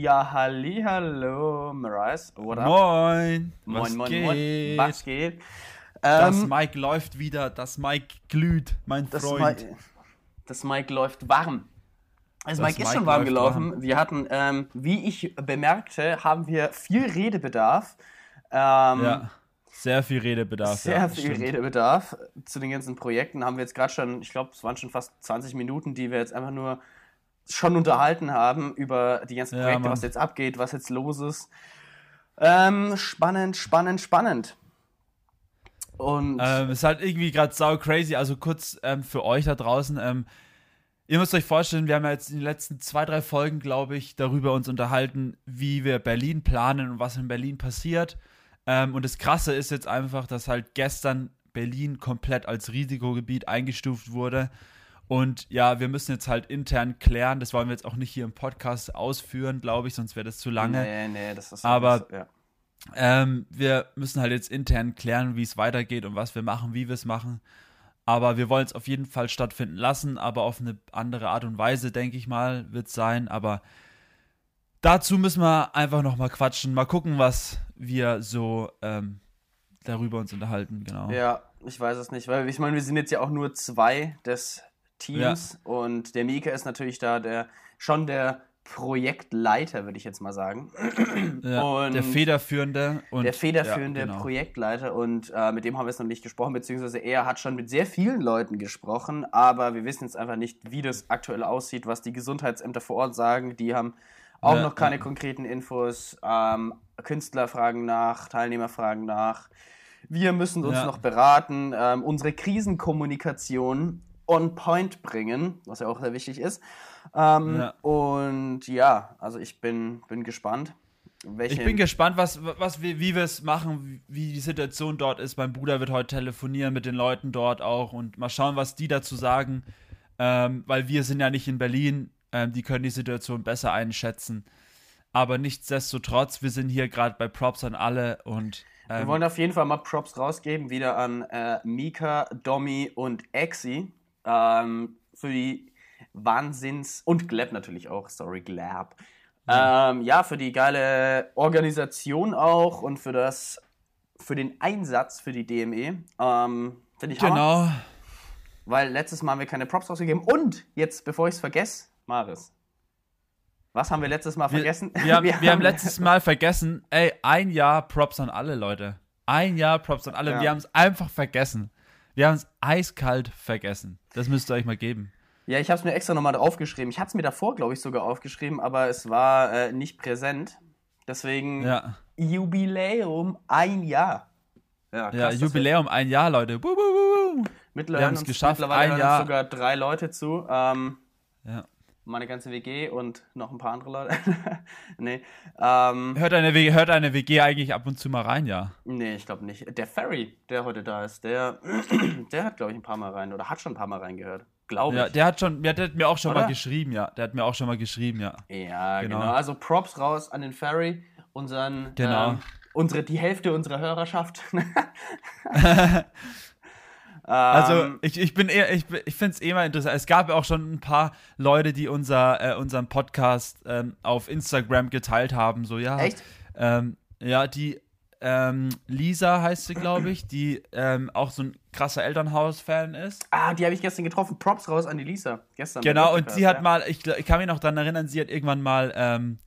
Ja, halli, hallo, Marais. What up? Moin. Moin, was moin, geht? moin. Was geht? Das ähm, Mike läuft wieder, das Mike glüht, mein das Freund. Mi das Mike läuft warm. Also das Mike ist schon warm gelaufen. Warm. Wir hatten, ähm, wie ich bemerkte, haben wir viel Redebedarf. Ähm, ja, sehr viel Redebedarf. Sehr ja, viel stimmt. Redebedarf. Zu den ganzen Projekten haben wir jetzt gerade schon, ich glaube, es waren schon fast 20 Minuten, die wir jetzt einfach nur schon unterhalten haben über die ganzen Projekte, ja, was jetzt abgeht, was jetzt los ist. Ähm, spannend, spannend, spannend. Und ähm, ist halt irgendwie gerade sau crazy. Also kurz ähm, für euch da draußen. Ähm, ihr müsst euch vorstellen, wir haben ja jetzt in den letzten zwei, drei Folgen, glaube ich, darüber uns unterhalten, wie wir Berlin planen und was in Berlin passiert. Ähm, und das Krasse ist jetzt einfach, dass halt gestern Berlin komplett als Risikogebiet eingestuft wurde. Und ja, wir müssen jetzt halt intern klären. Das wollen wir jetzt auch nicht hier im Podcast ausführen, glaube ich, sonst wäre das zu lange. Nee, nee, das ist. Aber das, ja. ähm, wir müssen halt jetzt intern klären, wie es weitergeht und was wir machen, wie wir es machen. Aber wir wollen es auf jeden Fall stattfinden lassen, aber auf eine andere Art und Weise, denke ich mal, wird es sein. Aber dazu müssen wir einfach nochmal quatschen, mal gucken, was wir so ähm, darüber uns unterhalten, genau. Ja, ich weiß es nicht, weil ich meine, wir sind jetzt ja auch nur zwei des Teams. Ja. Und der Mika ist natürlich da der schon der Projektleiter, würde ich jetzt mal sagen. Ja, der federführende und der federführende ja, genau. Projektleiter und äh, mit dem haben wir es noch nicht gesprochen, beziehungsweise er hat schon mit sehr vielen Leuten gesprochen, aber wir wissen jetzt einfach nicht, wie das aktuell aussieht, was die Gesundheitsämter vor Ort sagen. Die haben auch ja, noch keine konkreten Infos. Ähm, Künstler fragen nach, Teilnehmer fragen nach. Wir müssen uns noch beraten. Ähm, unsere Krisenkommunikation on point bringen, was ja auch sehr wichtig ist. Ähm, ja. Und ja, also ich bin, bin gespannt. ich bin gespannt, was, was wir, wie wir es machen, wie die Situation dort ist. Mein Bruder wird heute telefonieren mit den Leuten dort auch und mal schauen, was die dazu sagen. Ähm, weil wir sind ja nicht in Berlin, ähm, die können die Situation besser einschätzen. Aber nichtsdestotrotz, wir sind hier gerade bei Props an alle und wir wollen auf jeden Fall mal Props rausgeben, wieder an äh, Mika, Domi und Exi ähm, für die Wahnsinns- und Gleb natürlich auch, sorry, Glab. Ja. Ähm, ja, für die geile Organisation auch und für das, für den Einsatz für die DME. Ähm, Finde ich Genau. Hammer. Weil letztes Mal haben wir keine Props rausgegeben. Und jetzt, bevor ich es vergesse, Maris. Was haben wir letztes Mal vergessen? Wir, wir, haben, wir, wir haben, letztes Mal vergessen, ey, ein Jahr Props an alle Leute. Ein Jahr Props an alle. Ja. Wir haben es einfach vergessen. Wir haben es eiskalt vergessen. Das müsst ihr euch mal geben. Ja, ich habe es mir extra nochmal aufgeschrieben. Ich hatte es mir davor, glaube ich, sogar aufgeschrieben, aber es war äh, nicht präsent. Deswegen ja. Jubiläum ein Jahr. Ja, krass, ja Jubiläum ein Jahr, Leute. Buh, buh, buh. Mittlerweile wir haben es geschafft. Mittlerweile ein Jahr. sogar drei Leute zu. Ähm, ja meine ganze WG und noch ein paar andere Leute. nee. Ähm, hört, eine WG, hört eine WG eigentlich ab und zu mal rein, ja? Nee, ich glaube nicht. Der Ferry, der heute da ist, der, der hat, glaube ich, ein paar Mal rein oder hat schon ein paar Mal reingehört. Glaube ich. Ja, der hat schon, der hat mir auch schon oder? mal geschrieben, ja. Der hat mir auch schon mal geschrieben, ja. Ja, genau. genau. Also Props raus an den Ferry, unseren, genau. Ähm, unsere, die Hälfte unserer Hörerschaft. Also ähm, ich, ich bin eher, ich, ich finde es eh mal interessant. Es gab ja auch schon ein paar Leute, die unser, äh, unseren Podcast ähm, auf Instagram geteilt haben. So, ja. Echt? Ähm, ja, die ähm, Lisa heißt sie, glaube ich, die ähm, auch so ein krasser Elternhaus-Fan ist. Ah, die habe ich gestern getroffen. Props raus an die Lisa. Gestern. Genau, und sie hat ja. mal, ich, ich, kann mich noch daran erinnern, sie hat irgendwann mal ähm,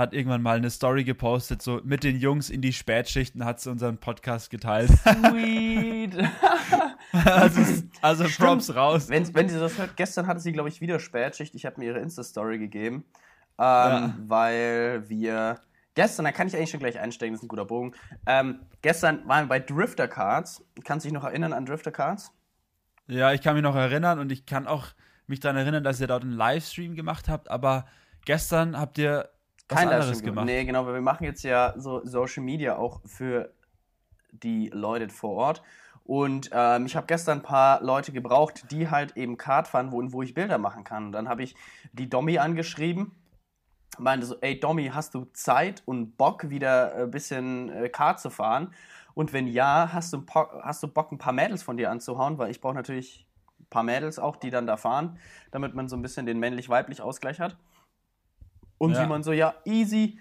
hat irgendwann mal eine Story gepostet, so mit den Jungs in die Spätschichten hat sie unseren Podcast geteilt. Sweet. also, also Props raus. Wenn, wenn sie das hört, gestern hatte sie, glaube ich, wieder Spätschicht. Ich habe mir ihre Insta-Story gegeben, ähm, ja. weil wir gestern, da kann ich eigentlich schon gleich einsteigen, das ist ein guter Bogen. Ähm, gestern waren wir bei Drifter Cards. Kannst du dich noch erinnern an Drifter Cards? Ja, ich kann mich noch erinnern und ich kann auch mich daran erinnern, dass ihr dort einen Livestream gemacht habt, aber gestern habt ihr kein anderes gemacht. Nee, genau, weil wir machen jetzt ja so Social Media auch für die Leute vor Ort. Und ähm, ich habe gestern ein paar Leute gebraucht, die halt eben Kart fahren, wo, wo ich Bilder machen kann. Und dann habe ich die Dommy angeschrieben, meinte so, ey Dommy, hast du Zeit und Bock, wieder ein bisschen äh, Kart zu fahren? Und wenn ja, hast du, hast du Bock, ein paar Mädels von dir anzuhauen? Weil ich brauche natürlich ein paar Mädels auch, die dann da fahren, damit man so ein bisschen den männlich-weiblich Ausgleich hat. Und ja. Simon so, ja, easy.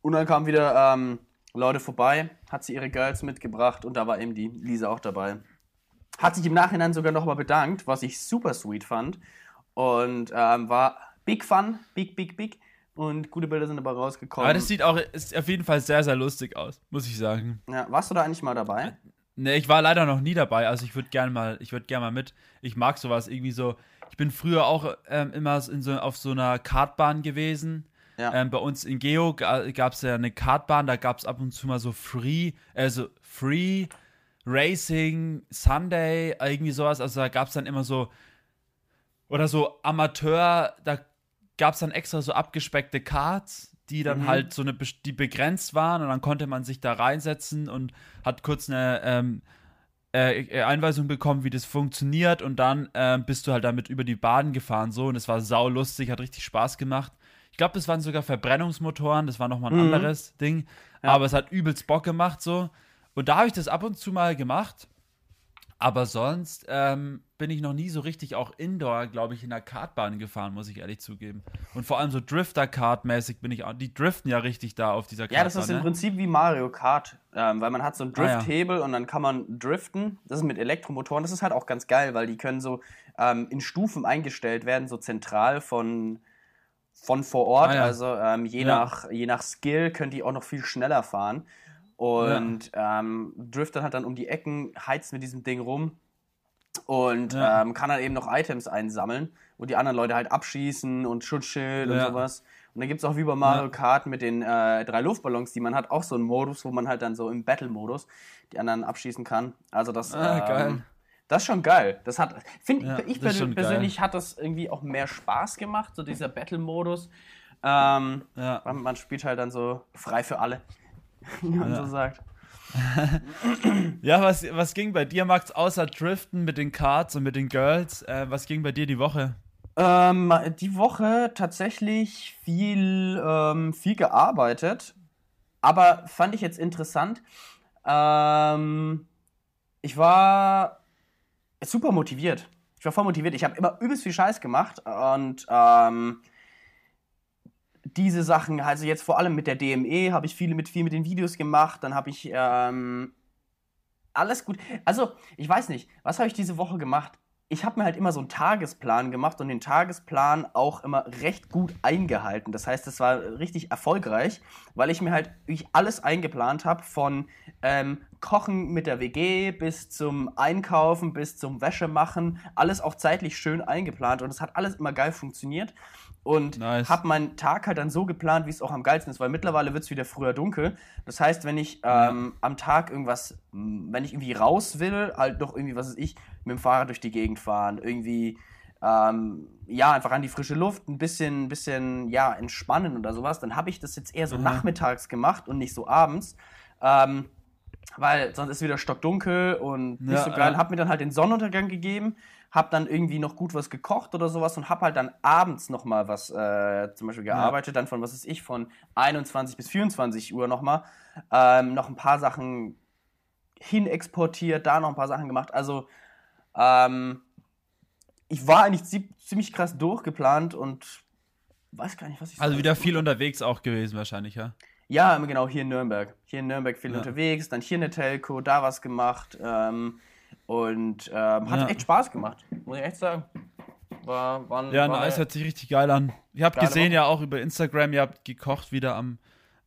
Und dann kamen wieder ähm, Leute vorbei, hat sie ihre Girls mitgebracht und da war eben die Lisa auch dabei. Hat sich im Nachhinein sogar nochmal bedankt, was ich super sweet fand. Und ähm, war big fun, big, big, big. Und gute Bilder sind dabei rausgekommen. Aber das sieht auch ist auf jeden Fall sehr, sehr lustig aus, muss ich sagen. Ja, warst du da eigentlich mal dabei? Ne, ich war leider noch nie dabei. Also ich würde gerne mal, ich würde gerne mal mit. Ich mag sowas irgendwie so. Ich bin früher auch ähm, immer in so, auf so einer Kartbahn gewesen. Ja. Ähm, bei uns in Geo gab es ja eine Kartbahn, da gab es ab und zu mal so Free, also Free Racing Sunday, irgendwie sowas. Also da gab es dann immer so, oder so Amateur, da gab es dann extra so abgespeckte Cards, die dann mhm. halt so eine, die begrenzt waren und dann konnte man sich da reinsetzen und hat kurz eine ähm, äh, Einweisung bekommen, wie das funktioniert und dann äh, bist du halt damit über die Bahn gefahren so und es war sau lustig, hat richtig Spaß gemacht. Ich glaube, das waren sogar Verbrennungsmotoren, das war nochmal ein mhm. anderes Ding, ja. aber es hat übelst Bock gemacht so und da habe ich das ab und zu mal gemacht aber sonst ähm, bin ich noch nie so richtig auch Indoor, glaube ich, in der Kartbahn gefahren, muss ich ehrlich zugeben. Und vor allem so Drifter-Kart-mäßig bin ich auch. Die driften ja richtig da auf dieser Kartbahn. Ja, das ist ne? im Prinzip wie Mario Kart, ähm, weil man hat so einen Drifthebel ah, ja. und dann kann man driften. Das ist mit Elektromotoren. Das ist halt auch ganz geil, weil die können so ähm, in Stufen eingestellt werden, so zentral von, von vor Ort. Ah, ja. Also ähm, je, ja. nach, je nach Skill könnt ihr auch noch viel schneller fahren. Und ja. ähm, driftet halt dann um die Ecken, heizt mit diesem Ding rum und ja. ähm, kann dann eben noch Items einsammeln, wo die anderen Leute halt abschießen und Schutzschild ja. und sowas. Und dann gibt es auch wie bei Mario Kart mit den äh, drei Luftballons, die man hat, auch so einen Modus, wo man halt dann so im Battle-Modus die anderen abschießen kann. Also das, ah, ähm, das ist schon geil. Das hat, finde ja, ich persönlich geil. hat das irgendwie auch mehr Spaß gemacht, so dieser Battle-Modus. Ähm, ja. Man spielt halt dann so frei für alle wie man ja. so sagt. ja, was, was ging bei dir, Max, außer Driften mit den Cards und mit den Girls? Äh, was ging bei dir die Woche? Ähm, die Woche tatsächlich viel, ähm, viel gearbeitet, aber fand ich jetzt interessant. Ähm, ich war super motiviert. Ich war voll motiviert. Ich habe immer übelst viel Scheiß gemacht und ähm, diese Sachen, also jetzt vor allem mit der DME habe ich viel mit, viel mit den Videos gemacht, dann habe ich ähm, alles gut. Also, ich weiß nicht, was habe ich diese Woche gemacht? Ich habe mir halt immer so einen Tagesplan gemacht und den Tagesplan auch immer recht gut eingehalten. Das heißt, es war richtig erfolgreich, weil ich mir halt wirklich alles eingeplant habe, von ähm, Kochen mit der WG bis zum Einkaufen, bis zum Wäschemachen. Alles auch zeitlich schön eingeplant und es hat alles immer geil funktioniert und nice. habe meinen Tag halt dann so geplant, wie es auch am geilsten ist, weil mittlerweile wird es wieder früher dunkel. Das heißt, wenn ich ähm, am Tag irgendwas, wenn ich irgendwie raus will, halt doch irgendwie, was weiß ich, mit dem Fahrrad durch die Gegend fahren, irgendwie, ähm, ja, einfach an die frische Luft, ein bisschen, bisschen, ja, entspannen oder sowas, dann habe ich das jetzt eher so mhm. nachmittags gemacht und nicht so abends. Ähm, weil sonst ist wieder stockdunkel und nicht ja, so geil. Ja. Hab mir dann halt den Sonnenuntergang gegeben, hab dann irgendwie noch gut was gekocht oder sowas und hab halt dann abends noch mal was äh, zum Beispiel gearbeitet, ja. dann von was ist ich von 21 bis 24 Uhr noch mal ähm, noch ein paar Sachen hin exportiert, da noch ein paar Sachen gemacht. Also ähm, ich war eigentlich ziemlich krass durchgeplant und weiß gar nicht, was ich. Also wieder viel unterwegs auch gewesen wahrscheinlich, ja. Ja, genau, hier in Nürnberg. Hier in Nürnberg viel ja. unterwegs, dann hier eine Telco, da was gemacht. Ähm, und ähm, hat ja. echt Spaß gemacht, muss ich echt sagen. War, war, ja, war nice, hört sich richtig geil an. Ich habe gesehen Woche. ja auch über Instagram, ihr habt gekocht wieder am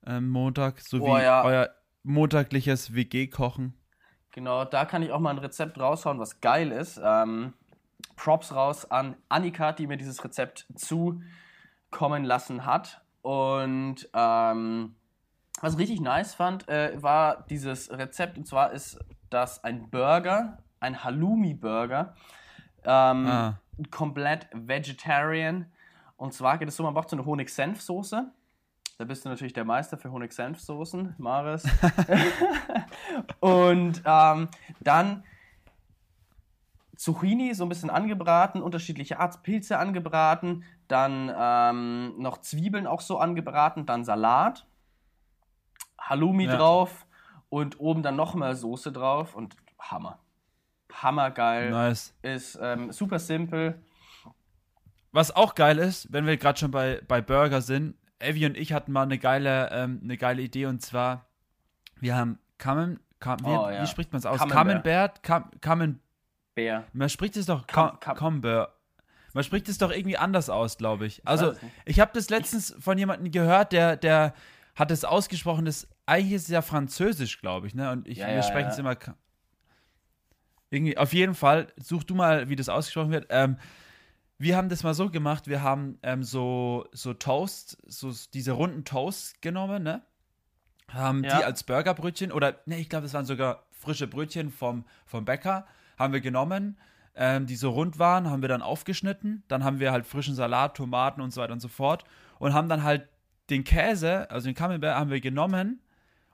ähm, Montag, so oh, wie ja. euer montagliches WG-Kochen. Genau, da kann ich auch mal ein Rezept raushauen, was geil ist. Ähm, Props raus an Annika, die mir dieses Rezept zukommen lassen hat. Und ähm, was ich richtig nice fand, äh, war dieses Rezept. Und zwar ist das ein Burger, ein Halloumi-Burger. Ähm, ah. Komplett vegetarian. Und zwar geht es so, man braucht so eine Honig-Senf-Soße. Da bist du natürlich der Meister für Honig-Senf-Soßen, Maris. und ähm, dann Zucchini so ein bisschen angebraten, unterschiedliche Art Pilze angebraten, dann ähm, noch Zwiebeln auch so angebraten, dann Salat Halloumi ja. drauf und oben dann nochmal Soße drauf und Hammer. Hammergeil. Nice. Ist ähm, super simpel. Was auch geil ist, wenn wir gerade schon bei, bei Burger sind, Evi und ich hatten mal eine geile, ähm, eine geile Idee und zwar, wir haben Kamen, Kam, wie, oh, ja. wie, spricht man es aus? Camembert? Camembert? Man spricht es doch Camembert. Man spricht es doch irgendwie anders aus, glaube ich. Also, ich habe das letztens von jemandem gehört, der, der hat es ausgesprochen, das eigentlich ist es ja französisch, glaube ich, ne? Und ich, ja, wir ja, sprechen es immer irgendwie, auf jeden Fall, such du mal, wie das ausgesprochen wird. Ähm, wir haben das mal so gemacht, wir haben ähm, so, so Toast, so diese runden Toasts genommen, ne? Haben ja. die als Burgerbrötchen oder, ne, ich glaube, das waren sogar frische Brötchen vom, vom Bäcker, haben wir genommen, ähm, die so rund waren, haben wir dann aufgeschnitten. Dann haben wir halt frischen Salat, Tomaten und so weiter und so fort und haben dann halt den Käse, also den Camembert, haben wir genommen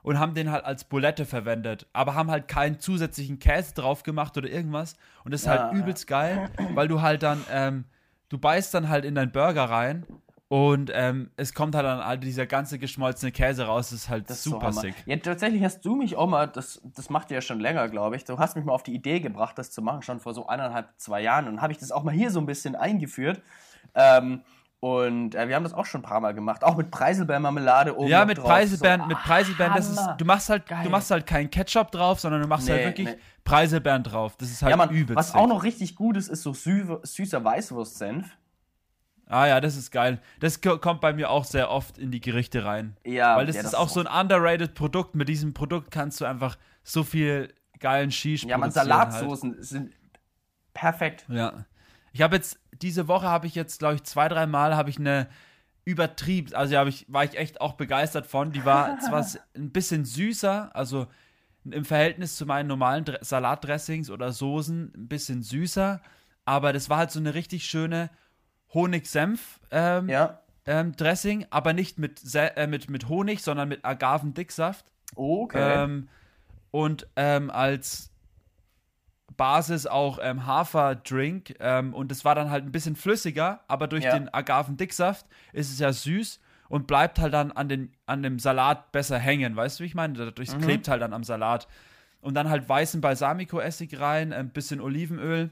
und haben den halt als Bulette verwendet, aber haben halt keinen zusätzlichen Käse drauf gemacht oder irgendwas. Und das ist halt ja, halt übelst geil, weil du halt dann, ähm, du beißt dann halt in deinen Burger rein und ähm, es kommt halt dann halt dieser ganze geschmolzene Käse raus, das ist halt das super ist so sick. Ja, tatsächlich hast du mich auch mal, das, das macht ihr ja schon länger, glaube ich, du hast mich mal auf die Idee gebracht, das zu machen, schon vor so eineinhalb, zwei Jahren. Und habe ich das auch mal hier so ein bisschen eingeführt. Ähm, und äh, wir haben das auch schon ein paar Mal gemacht, auch mit Preiselbeermarmelade oben Ja, mit drauf. Preiselbeeren, so, mit Preiselbeeren, das ist, du machst halt, Geil. du machst halt keinen Ketchup drauf, sondern du machst halt nee, halt wirklich nee. Preiselbeeren drauf. Das ist halt ja, man, übelst. Was auch noch richtig gut ist, ist so sü süßer Weißwurstsenf. Ah ja, das ist geil. Das kommt bei mir auch sehr oft in die Gerichte rein. Ja, weil das, ja, das ist auch so ein underrated Produkt. Mit diesem Produkt kannst du einfach so viel geilen Shish Ja, man Salatsoßen halt. sind perfekt. Ja. Ich habe jetzt, diese Woche habe ich jetzt, glaube ich, zwei, drei Mal habe ich eine übertrieben, also hab ich, war ich echt auch begeistert von. Die war zwar ein bisschen süßer, also im Verhältnis zu meinen normalen Dr Salatdressings oder Soßen ein bisschen süßer, aber das war halt so eine richtig schöne Honig-Senf ähm, ja. ähm, Dressing, aber nicht mit, äh, mit, mit Honig, sondern mit Agavendicksaft. Okay. Ähm, und ähm, als Basis auch ähm, Haferdrink ähm, und es war dann halt ein bisschen flüssiger, aber durch ja. den Agavendicksaft ist es ja süß und bleibt halt dann an, den, an dem Salat besser hängen, weißt du, wie ich meine? Dadurch mhm. klebt halt dann am Salat. Und dann halt weißen Balsamico-Essig rein, ein bisschen Olivenöl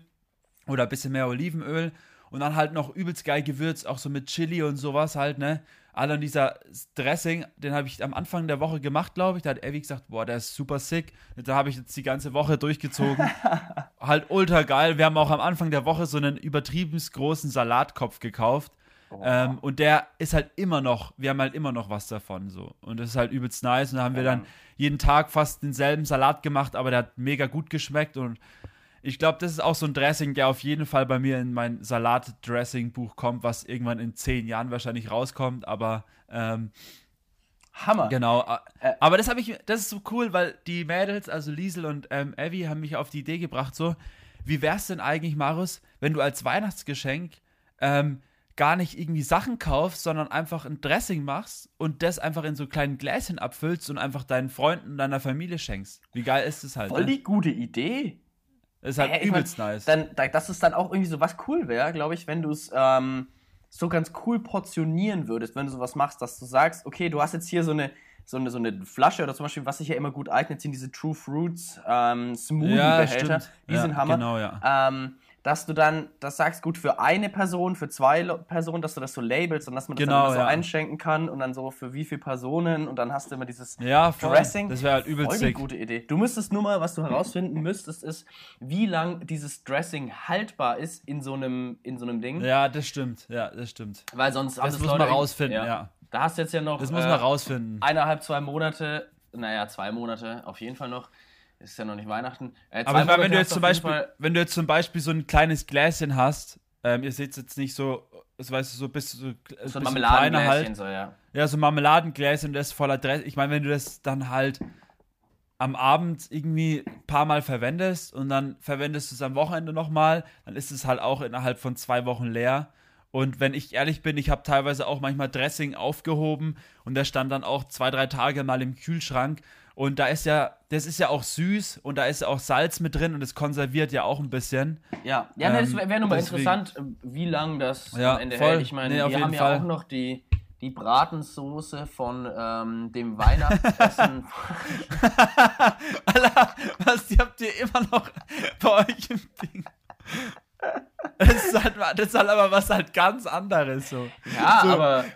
oder ein bisschen mehr Olivenöl und dann halt noch übelst geil gewürzt, auch so mit Chili und sowas halt, ne? Alter, und dieser Dressing, den habe ich am Anfang der Woche gemacht, glaube ich. Da hat Evi gesagt, boah, der ist super sick. Da habe ich jetzt die ganze Woche durchgezogen. halt ultra geil. Wir haben auch am Anfang der Woche so einen übertrieben großen Salatkopf gekauft. Oh. Ähm, und der ist halt immer noch, wir haben halt immer noch was davon so. Und das ist halt übelst nice. Und da haben wir dann jeden Tag fast denselben Salat gemacht, aber der hat mega gut geschmeckt und ich glaube, das ist auch so ein Dressing, der auf jeden Fall bei mir in mein Salat-Dressing-Buch kommt, was irgendwann in zehn Jahren wahrscheinlich rauskommt, aber ähm, Hammer. Genau. Äh, aber das habe ich, das ist so cool, weil die Mädels, also Liesel und ähm, Abby, haben mich auf die Idee gebracht, so, wie wär's denn eigentlich, Marius, wenn du als Weihnachtsgeschenk ähm, gar nicht irgendwie Sachen kaufst, sondern einfach ein Dressing machst und das einfach in so kleinen Gläschen abfüllst und einfach deinen Freunden und deiner Familie schenkst. Wie geil ist das halt? Voll ne? die gute Idee. Ist halt äh, übelst mein, nice. Dann, dass es dann auch irgendwie so was cool wäre, glaube ich, wenn du es ähm, so ganz cool portionieren würdest, wenn du sowas machst, dass du sagst, okay, du hast jetzt hier so eine, so eine, so eine Flasche oder zum Beispiel, was sich ja immer gut eignet, sind diese True Fruits ähm, Smoothie-Behälter. Ja, die ja, sind Hammer. Genau, ja. Ähm, dass du dann das sagst, gut, für eine Person, für zwei Personen, dass du das so labelst und dass man das genau, dann so ja. einschenken kann und dann so für wie viele Personen und dann hast du immer dieses ja, Dressing. Das wäre halt übelst voll die gute Idee. Du müsstest nur mal, was du herausfinden müsstest, ist, wie lang dieses Dressing haltbar ist in so einem, in so einem Ding. Ja, das stimmt. Ja, das stimmt. Weil sonst das muss man rausfinden, ja. ja. Da hast du jetzt ja noch. Das muss man äh, rausfinden. Eineinhalb, zwei Monate, naja, zwei Monate auf jeden Fall noch ist ja noch nicht Weihnachten. Äh, Aber meine, wenn du jetzt zum Beispiel, wenn du jetzt zum Beispiel so ein kleines Gläschen hast, ähm, ihr seht es jetzt nicht so, das weißt du, so bis so, so ein Marmeladengläschen halt. so, ja. Ja, so Marmeladengläschen, das voller Dress. Ich meine, wenn du das dann halt am Abend irgendwie ein paar Mal verwendest und dann verwendest du es am Wochenende nochmal, dann ist es halt auch innerhalb von zwei Wochen leer. Und wenn ich ehrlich bin, ich habe teilweise auch manchmal Dressing aufgehoben und der stand dann auch zwei, drei Tage mal im Kühlschrank und da ist ja, das ist ja auch süß und da ist ja auch Salz mit drin und es konserviert ja auch ein bisschen. Ja, ja, ähm, das wäre nur mal interessant, wie lange das ja, am Ende voll. hält. Ich meine, nee, wir haben Fall. ja auch noch die, die Bratensoße von ähm, dem Weihnachtsessen. Alter, was, die habt ihr immer noch bei euch im Ding. Das ist halt, das ist halt aber was halt ganz anderes so. Ja, so. aber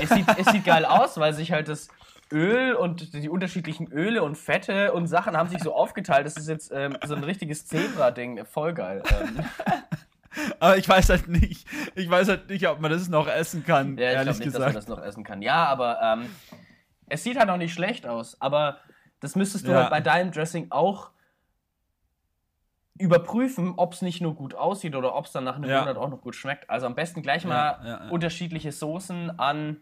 es sieht, es sieht geil aus, weil sich halt das Öl und die unterschiedlichen Öle und Fette und Sachen haben sich so aufgeteilt. Das ist jetzt ähm, so ein richtiges Zebra-Ding. Voll geil. Ähm. Aber ich weiß halt nicht, ich weiß halt nicht, ob man das noch essen kann. Ja, ich glaube nicht, gesagt. dass man das noch essen kann. Ja, aber ähm, es sieht halt auch nicht schlecht aus. Aber das müsstest du ja. halt bei deinem Dressing auch überprüfen, ob es nicht nur gut aussieht oder ob es dann nach einem ja. Monat auch noch gut schmeckt. Also am besten gleich mal unterschiedliche Soßen an.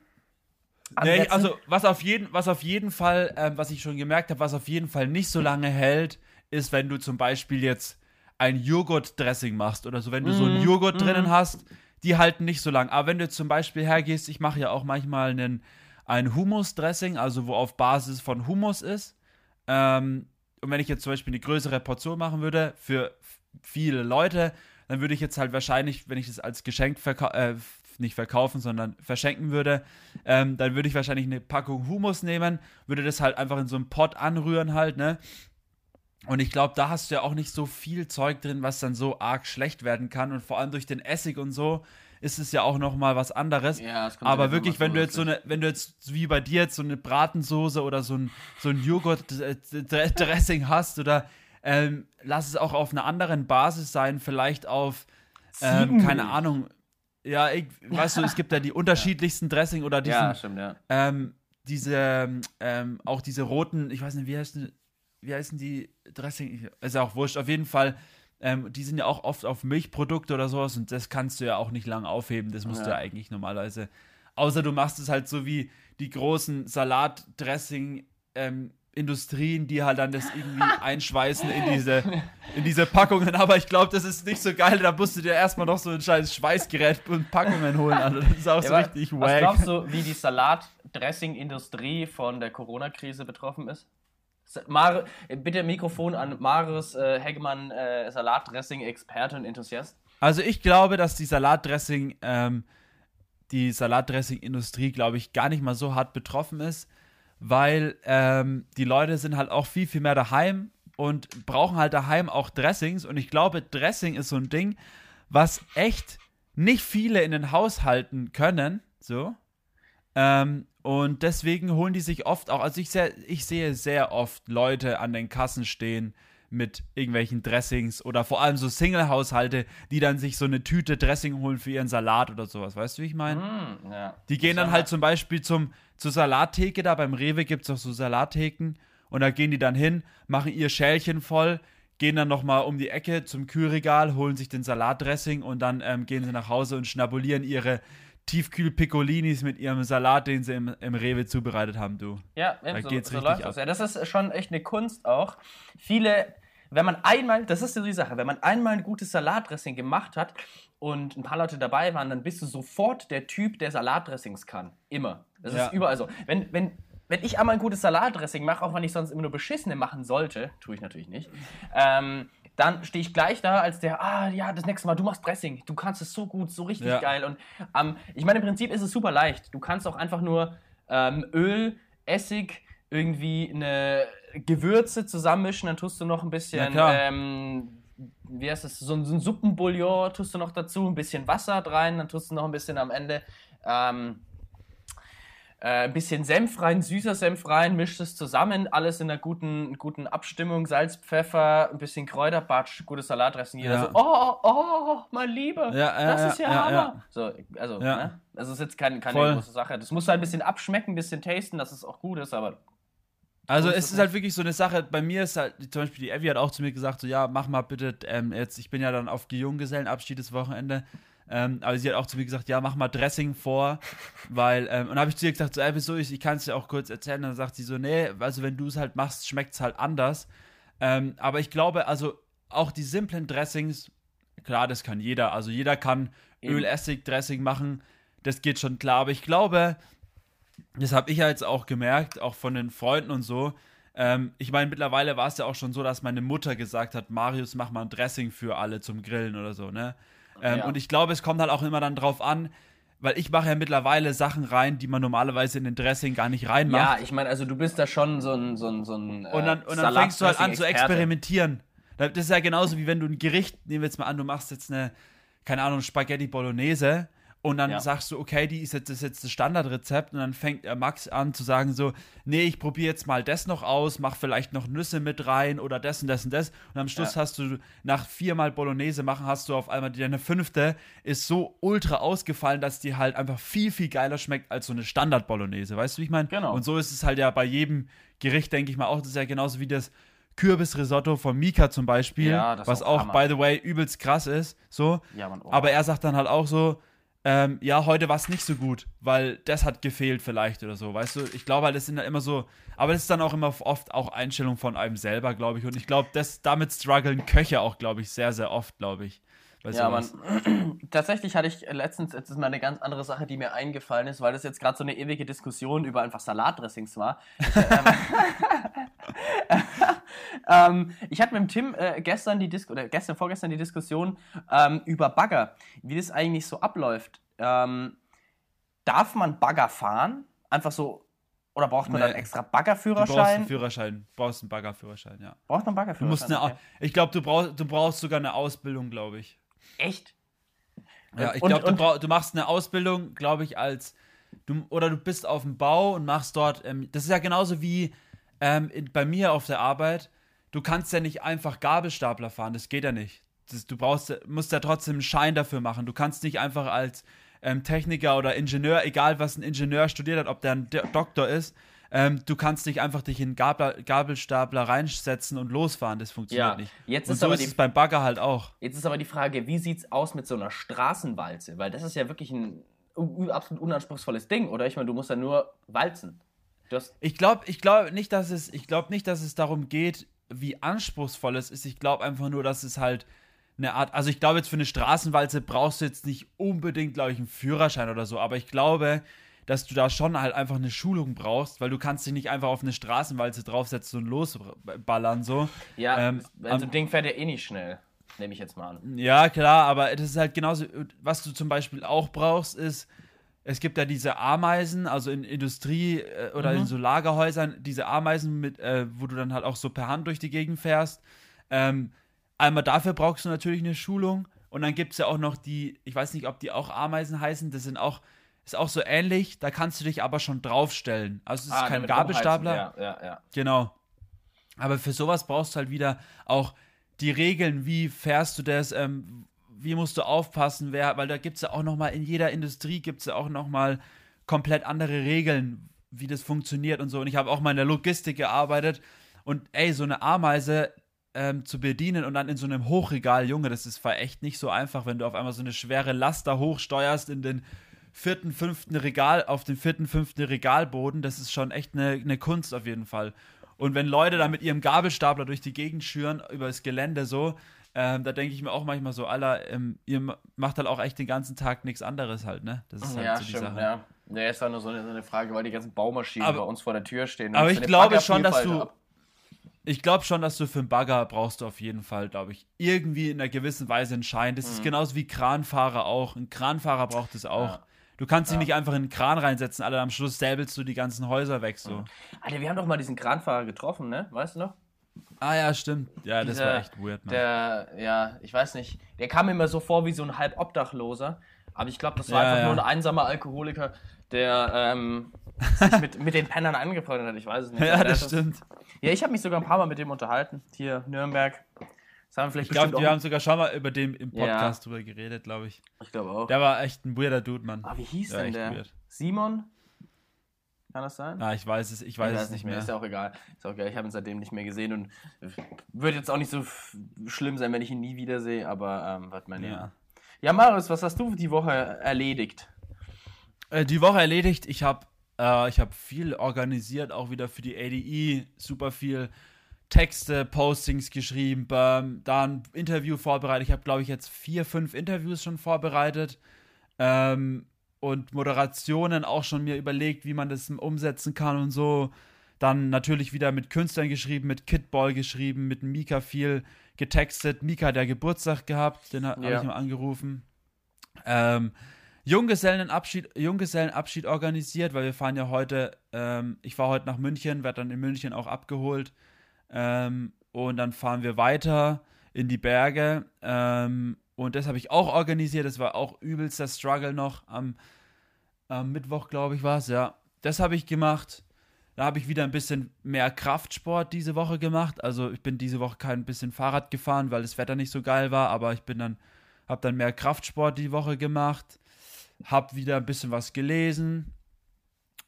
Nee, also was auf jeden, was auf jeden Fall, ähm, was ich schon gemerkt habe, was auf jeden Fall nicht so lange hält, ist, wenn du zum Beispiel jetzt ein Joghurt-Dressing machst oder so, wenn du mm, so einen mhm, Joghurt mm. drinnen hast, die halten nicht so lang. Aber wenn du zum Beispiel hergehst, ich mache ja auch manchmal einen, ein Hummus-Dressing, also wo auf Basis von Hummus ist, ähm, und wenn ich jetzt zum Beispiel eine größere Portion machen würde für viele Leute, dann würde ich jetzt halt wahrscheinlich, wenn ich das als Geschenk äh, nicht verkaufen, sondern verschenken würde, ähm, dann würde ich wahrscheinlich eine Packung Humus nehmen, würde das halt einfach in so einem Pot anrühren halt, ne? Und ich glaube, da hast du ja auch nicht so viel Zeug drin, was dann so arg schlecht werden kann. Und vor allem durch den Essig und so ist es ja auch noch mal was anderes. Ja, Aber wirklich, wenn du jetzt so eine, wenn du jetzt wie bei dir jetzt so eine Bratensoße oder so ein, so ein Joghurt-Dressing hast oder ähm, lass es auch auf einer anderen Basis sein, vielleicht auf, ähm, keine Ahnung, ja, ich, weißt du, es gibt ja die unterschiedlichsten Dressing oder diesen, ja, stimmt, ja. Ähm, diese, ähm, auch diese roten, ich weiß nicht, wie heißen, wie heißen die Dressing? Ist ja auch wurscht, auf jeden Fall ähm, die sind ja auch oft auf Milchprodukte oder sowas und das kannst du ja auch nicht lange aufheben. Das musst ja. du ja eigentlich normalerweise. Außer du machst es halt so wie die großen Salatdressing. Ähm, Industrien, die halt dann das irgendwie einschweißen in diese, in diese Packungen. Aber ich glaube, das ist nicht so geil. Da musst du dir erstmal noch so ein scheiß Schweißgerät und Packungen holen. Also das ist auch ja, so richtig wack. Was glaubst du, wie die Salatdressing-Industrie von der Corona-Krise betroffen ist? Mar bitte Mikrofon an Marius äh, Hegemann, äh, Salatdressing-Experte und Enthusiast. Also ich glaube, dass die Salatdressing, ähm, die Salatdressing-Industrie, glaube ich, gar nicht mal so hart betroffen ist, weil ähm, die Leute sind halt auch viel, viel mehr daheim und brauchen halt daheim auch Dressings. Und ich glaube, Dressing ist so ein Ding, was echt nicht viele in den Haushalten können. So. Ähm, und deswegen holen die sich oft auch, also ich, sehr, ich sehe sehr oft Leute an den Kassen stehen mit irgendwelchen Dressings oder vor allem so Single-Haushalte, die dann sich so eine Tüte Dressing holen für ihren Salat oder sowas. Weißt du, wie ich meine? Mm, ja. Die gehen dann halt zum Beispiel zum, zur Salattheke da. Beim Rewe gibt es auch so Salattheken. Und da gehen die dann hin, machen ihr Schälchen voll, gehen dann nochmal um die Ecke zum Kühlregal, holen sich den Salatdressing und dann ähm, gehen sie nach Hause und schnabulieren ihre Tiefkühl-Piccolinis mit ihrem Salat, den sie im, im Rewe zubereitet haben, du. Ja, da so, geht's so richtig läuft ab. das. Ja, das ist schon echt eine Kunst auch. Viele, wenn man einmal, das ist so die Sache, wenn man einmal ein gutes Salatdressing gemacht hat und ein paar Leute dabei waren, dann bist du sofort der Typ, der Salatdressings kann. Immer. Das ja. ist überall so. Wenn, wenn, wenn ich einmal ein gutes Salatdressing mache, auch wenn ich sonst immer nur beschissene machen sollte, tue ich natürlich nicht, ähm, dann stehe ich gleich da als der, ah ja, das nächste Mal, du machst Dressing, du kannst es so gut, so richtig ja. geil. Und ähm, ich meine, im Prinzip ist es super leicht. Du kannst auch einfach nur ähm, Öl, Essig, irgendwie eine Gewürze zusammenmischen, dann tust du noch ein bisschen, ähm, wie heißt das, so ein, so ein Suppenbouillon tust du noch dazu, ein bisschen Wasser rein, dann tust du noch ein bisschen am Ende ähm, äh, ein bisschen Senf rein, süßer Senf rein, mischt es zusammen, alles in einer guten, guten Abstimmung, Salz, Pfeffer, ein bisschen Kräuterbatsch, gutes Salatdressing. Jeder ja. so, oh, oh, mein Lieber, ja, das ja, ist ja, Hammer. So, also, ne? also ist jetzt keine, keine große Sache. Das muss halt ein bisschen abschmecken, ein bisschen tasten, dass es auch gut ist, aber also es ist halt wirklich so eine Sache, bei mir ist halt, zum Beispiel die Evi hat auch zu mir gesagt, so ja, mach mal bitte, ähm, jetzt, ich bin ja dann auf Junggesellenabschied das Wochenende, ähm, aber sie hat auch zu mir gesagt, ja, mach mal Dressing vor, weil, ähm, und dann habe ich zu ihr gesagt, so, ey, wieso, ich, ich kann es dir auch kurz erzählen. dann sagt sie so, nee, also wenn du es halt machst, schmeckt es halt anders. Ähm, aber ich glaube, also auch die simplen Dressings, klar, das kann jeder. Also jeder kann Öl-Essig-Dressing machen, das geht schon klar. Aber ich glaube, das habe ich ja jetzt auch gemerkt, auch von den Freunden und so, ähm, ich meine, mittlerweile war es ja auch schon so, dass meine Mutter gesagt hat, Marius, mach mal ein Dressing für alle zum Grillen oder so, ne? Ähm, ja. Und ich glaube, es kommt halt auch immer dann drauf an, weil ich mache ja mittlerweile Sachen rein, die man normalerweise in den Dressing gar nicht reinmacht. Ja, ich meine, also du bist da schon so ein, so ein, so ein äh, Und dann, und dann fängst du halt an zu experimentieren. Das ist ja genauso wie wenn du ein Gericht, nehmen wir jetzt mal an, du machst jetzt eine, keine Ahnung, Spaghetti Bolognese und dann ja. sagst du, okay, die ist jetzt, das ist jetzt das Standardrezept und dann fängt er Max an zu sagen so, nee, ich probiere jetzt mal das noch aus, mach vielleicht noch Nüsse mit rein oder das und das und das und am Schluss ja. hast du nach viermal Bolognese machen, hast du auf einmal deine fünfte ist so ultra ausgefallen, dass die halt einfach viel, viel geiler schmeckt als so eine Standard-Bolognese, weißt du, wie ich meine? Genau. Und so ist es halt ja bei jedem Gericht, denke ich mal auch, das ist ja genauso wie das Kürbisrisotto von Mika zum Beispiel, ja, was auch, auch by the way, übelst krass ist, so. Ja, Mann, oh. Aber er sagt dann halt auch so, ähm, ja, heute war es nicht so gut, weil das hat gefehlt vielleicht oder so, weißt du? Ich glaube halt, das sind ja immer so, aber das ist dann auch immer oft auch Einstellung von einem selber, glaube ich. Und ich glaube, damit strugglen Köche auch, glaube ich, sehr, sehr oft, glaube ich. Ja, man, tatsächlich hatte ich letztens, jetzt ist mal eine ganz andere Sache, die mir eingefallen ist, weil das jetzt gerade so eine ewige Diskussion über einfach Salatdressings war. ähm, ähm, ich hatte mit dem Tim äh, gestern die Dis oder gestern, vorgestern die Diskussion ähm, über Bagger, wie das eigentlich so abläuft. Ähm, darf man Bagger fahren? Einfach so oder braucht man nee. dann extra Baggerführerschein? Du brauchst einen Führerschein. Brauchst einen Baggerführerschein, ja. Braucht man Baggerführerschein? Du musst eine, okay. Ich glaube, du brauchst, du brauchst sogar eine Ausbildung, glaube ich. Echt? Ja, ich glaube, du, du machst eine Ausbildung, glaube ich, als du oder du bist auf dem Bau und machst dort. Ähm, das ist ja genauso wie ähm, in, bei mir auf der Arbeit. Du kannst ja nicht einfach Gabelstapler fahren, das geht ja nicht. Das, du brauchst, musst ja trotzdem einen Schein dafür machen. Du kannst nicht einfach als ähm, Techniker oder Ingenieur, egal was ein Ingenieur studiert hat, ob der ein Doktor ist, ähm, du kannst nicht einfach dich in Gabel, Gabelstapler reinsetzen und losfahren. Das funktioniert ja, nicht. Jetzt und ist so ist die, es beim Bagger halt auch. Jetzt ist aber die Frage, wie sieht es aus mit so einer Straßenwalze? Weil das ist ja wirklich ein absolut unanspruchsvolles Ding, oder? Ich meine, du musst ja nur walzen. ich glaube ich glaub nicht, dass es, ich glaube nicht, dass es darum geht, wie anspruchsvoll es ist. Ich glaube einfach nur, dass es halt eine Art, also ich glaube jetzt für eine Straßenwalze brauchst du jetzt nicht unbedingt, glaube ich, einen Führerschein oder so, aber ich glaube, dass du da schon halt einfach eine Schulung brauchst, weil du kannst dich nicht einfach auf eine Straßenwalze draufsetzen und losballern so. Ja, ähm, also ein Ding fährt ja eh nicht schnell, nehme ich jetzt mal an. Ja, klar, aber das ist halt genauso, was du zum Beispiel auch brauchst, ist, es gibt ja diese Ameisen, also in Industrie äh, oder mhm. in so Lagerhäusern, diese Ameisen, mit, äh, wo du dann halt auch so per Hand durch die Gegend fährst. Ähm, einmal dafür brauchst du natürlich eine Schulung. Und dann gibt es ja auch noch die, ich weiß nicht, ob die auch Ameisen heißen, das sind auch ist auch so ähnlich, da kannst du dich aber schon draufstellen. Also es ist ah, kein Gabelstapler. Ja, ja, ja. Genau. Aber für sowas brauchst du halt wieder auch die Regeln, wie fährst du das, ähm, wie musst du aufpassen, wer, weil da gibt es ja auch nochmal, in jeder Industrie gibt es ja auch nochmal komplett andere Regeln, wie das funktioniert und so. Und ich habe auch mal in der Logistik gearbeitet und ey, so eine Ameise ähm, zu bedienen und dann in so einem Hochregal, Junge, das ist echt nicht so einfach, wenn du auf einmal so eine schwere Laster hochsteuerst in den vierten, fünften Regal, auf dem vierten, fünften Regalboden, das ist schon echt eine, eine Kunst auf jeden Fall. Und wenn Leute da mit ihrem Gabelstapler durch die Gegend schüren, über das Gelände so, ähm, da denke ich mir auch manchmal so, Alter, ähm, ihr macht halt auch echt den ganzen Tag nichts anderes halt, ne? Das ist halt ja, so die stimmt, Sache. Ja, ja ist halt nur so eine, so eine, Frage, weil die ganzen Baumaschinen aber, bei uns vor der Tür stehen. Aber ich glaube schon, dass du. Ab. Ich glaube schon, dass du für einen Bagger brauchst du auf jeden Fall, glaube ich, irgendwie in einer gewissen Weise einen Schein. Das mhm. ist genauso wie Kranfahrer auch. Ein Kranfahrer braucht es auch. Ja. Du kannst ja. dich nicht einfach in den Kran reinsetzen, Alter, am Schluss säbelst du die ganzen Häuser weg, so. Alter, wir haben doch mal diesen Kranfahrer getroffen, ne? Weißt du noch? Ah ja, stimmt. Ja, Dieser, das war echt weird, man. Der, ja, ich weiß nicht. Der kam mir immer so vor wie so ein halb Obdachloser. Aber ich glaube, das war ja, einfach ja. nur ein einsamer Alkoholiker, der ähm, sich mit, mit den Pennern angefreundet hat. Ich weiß es nicht. Ja, das stimmt. Ja, ich habe mich sogar ein paar Mal mit dem unterhalten. Hier, Nürnberg. Das haben wir vielleicht ich glaube, wir haben sogar schon mal über den im Podcast ja. drüber geredet, glaube ich. Ich glaube auch. Der war echt ein weirder Dude, Mann. Ah, wie hieß der denn der? Weird. Simon? Kann das sein? Ah, ich weiß es, ich weiß, ich weiß es nicht mehr. mehr. Ist ja auch egal. Ist auch egal. Ich habe ihn seitdem nicht mehr gesehen und wird jetzt auch nicht so schlimm sein, wenn ich ihn nie wiedersehe, aber ähm, was meine ja. ja, Marius, was hast du die Woche erledigt? Äh, die Woche erledigt, ich habe äh, ich viel organisiert, auch wieder für die ADE, super viel Texte, Postings geschrieben, ähm, da ein Interview vorbereitet. Ich habe, glaube ich, jetzt vier, fünf Interviews schon vorbereitet ähm, und Moderationen auch schon mir überlegt, wie man das umsetzen kann und so. Dann natürlich wieder mit Künstlern geschrieben, mit Kidball geschrieben, mit Mika viel getextet. Mika hat ja Geburtstag gehabt, den habe ja. ich ihm angerufen. Ähm, Junggesellenabschied, Junggesellenabschied organisiert, weil wir fahren ja heute, ähm, ich fahre heute nach München, werde dann in München auch abgeholt. Ähm, und dann fahren wir weiter in die Berge. Ähm, und das habe ich auch organisiert. Das war auch übelster Struggle noch. Am, am Mittwoch, glaube ich, war es, ja. Das habe ich gemacht. Da habe ich wieder ein bisschen mehr Kraftsport diese Woche gemacht. Also ich bin diese Woche kein bisschen Fahrrad gefahren, weil das Wetter nicht so geil war, aber ich bin dann, habe dann mehr Kraftsport die Woche gemacht. Habe wieder ein bisschen was gelesen.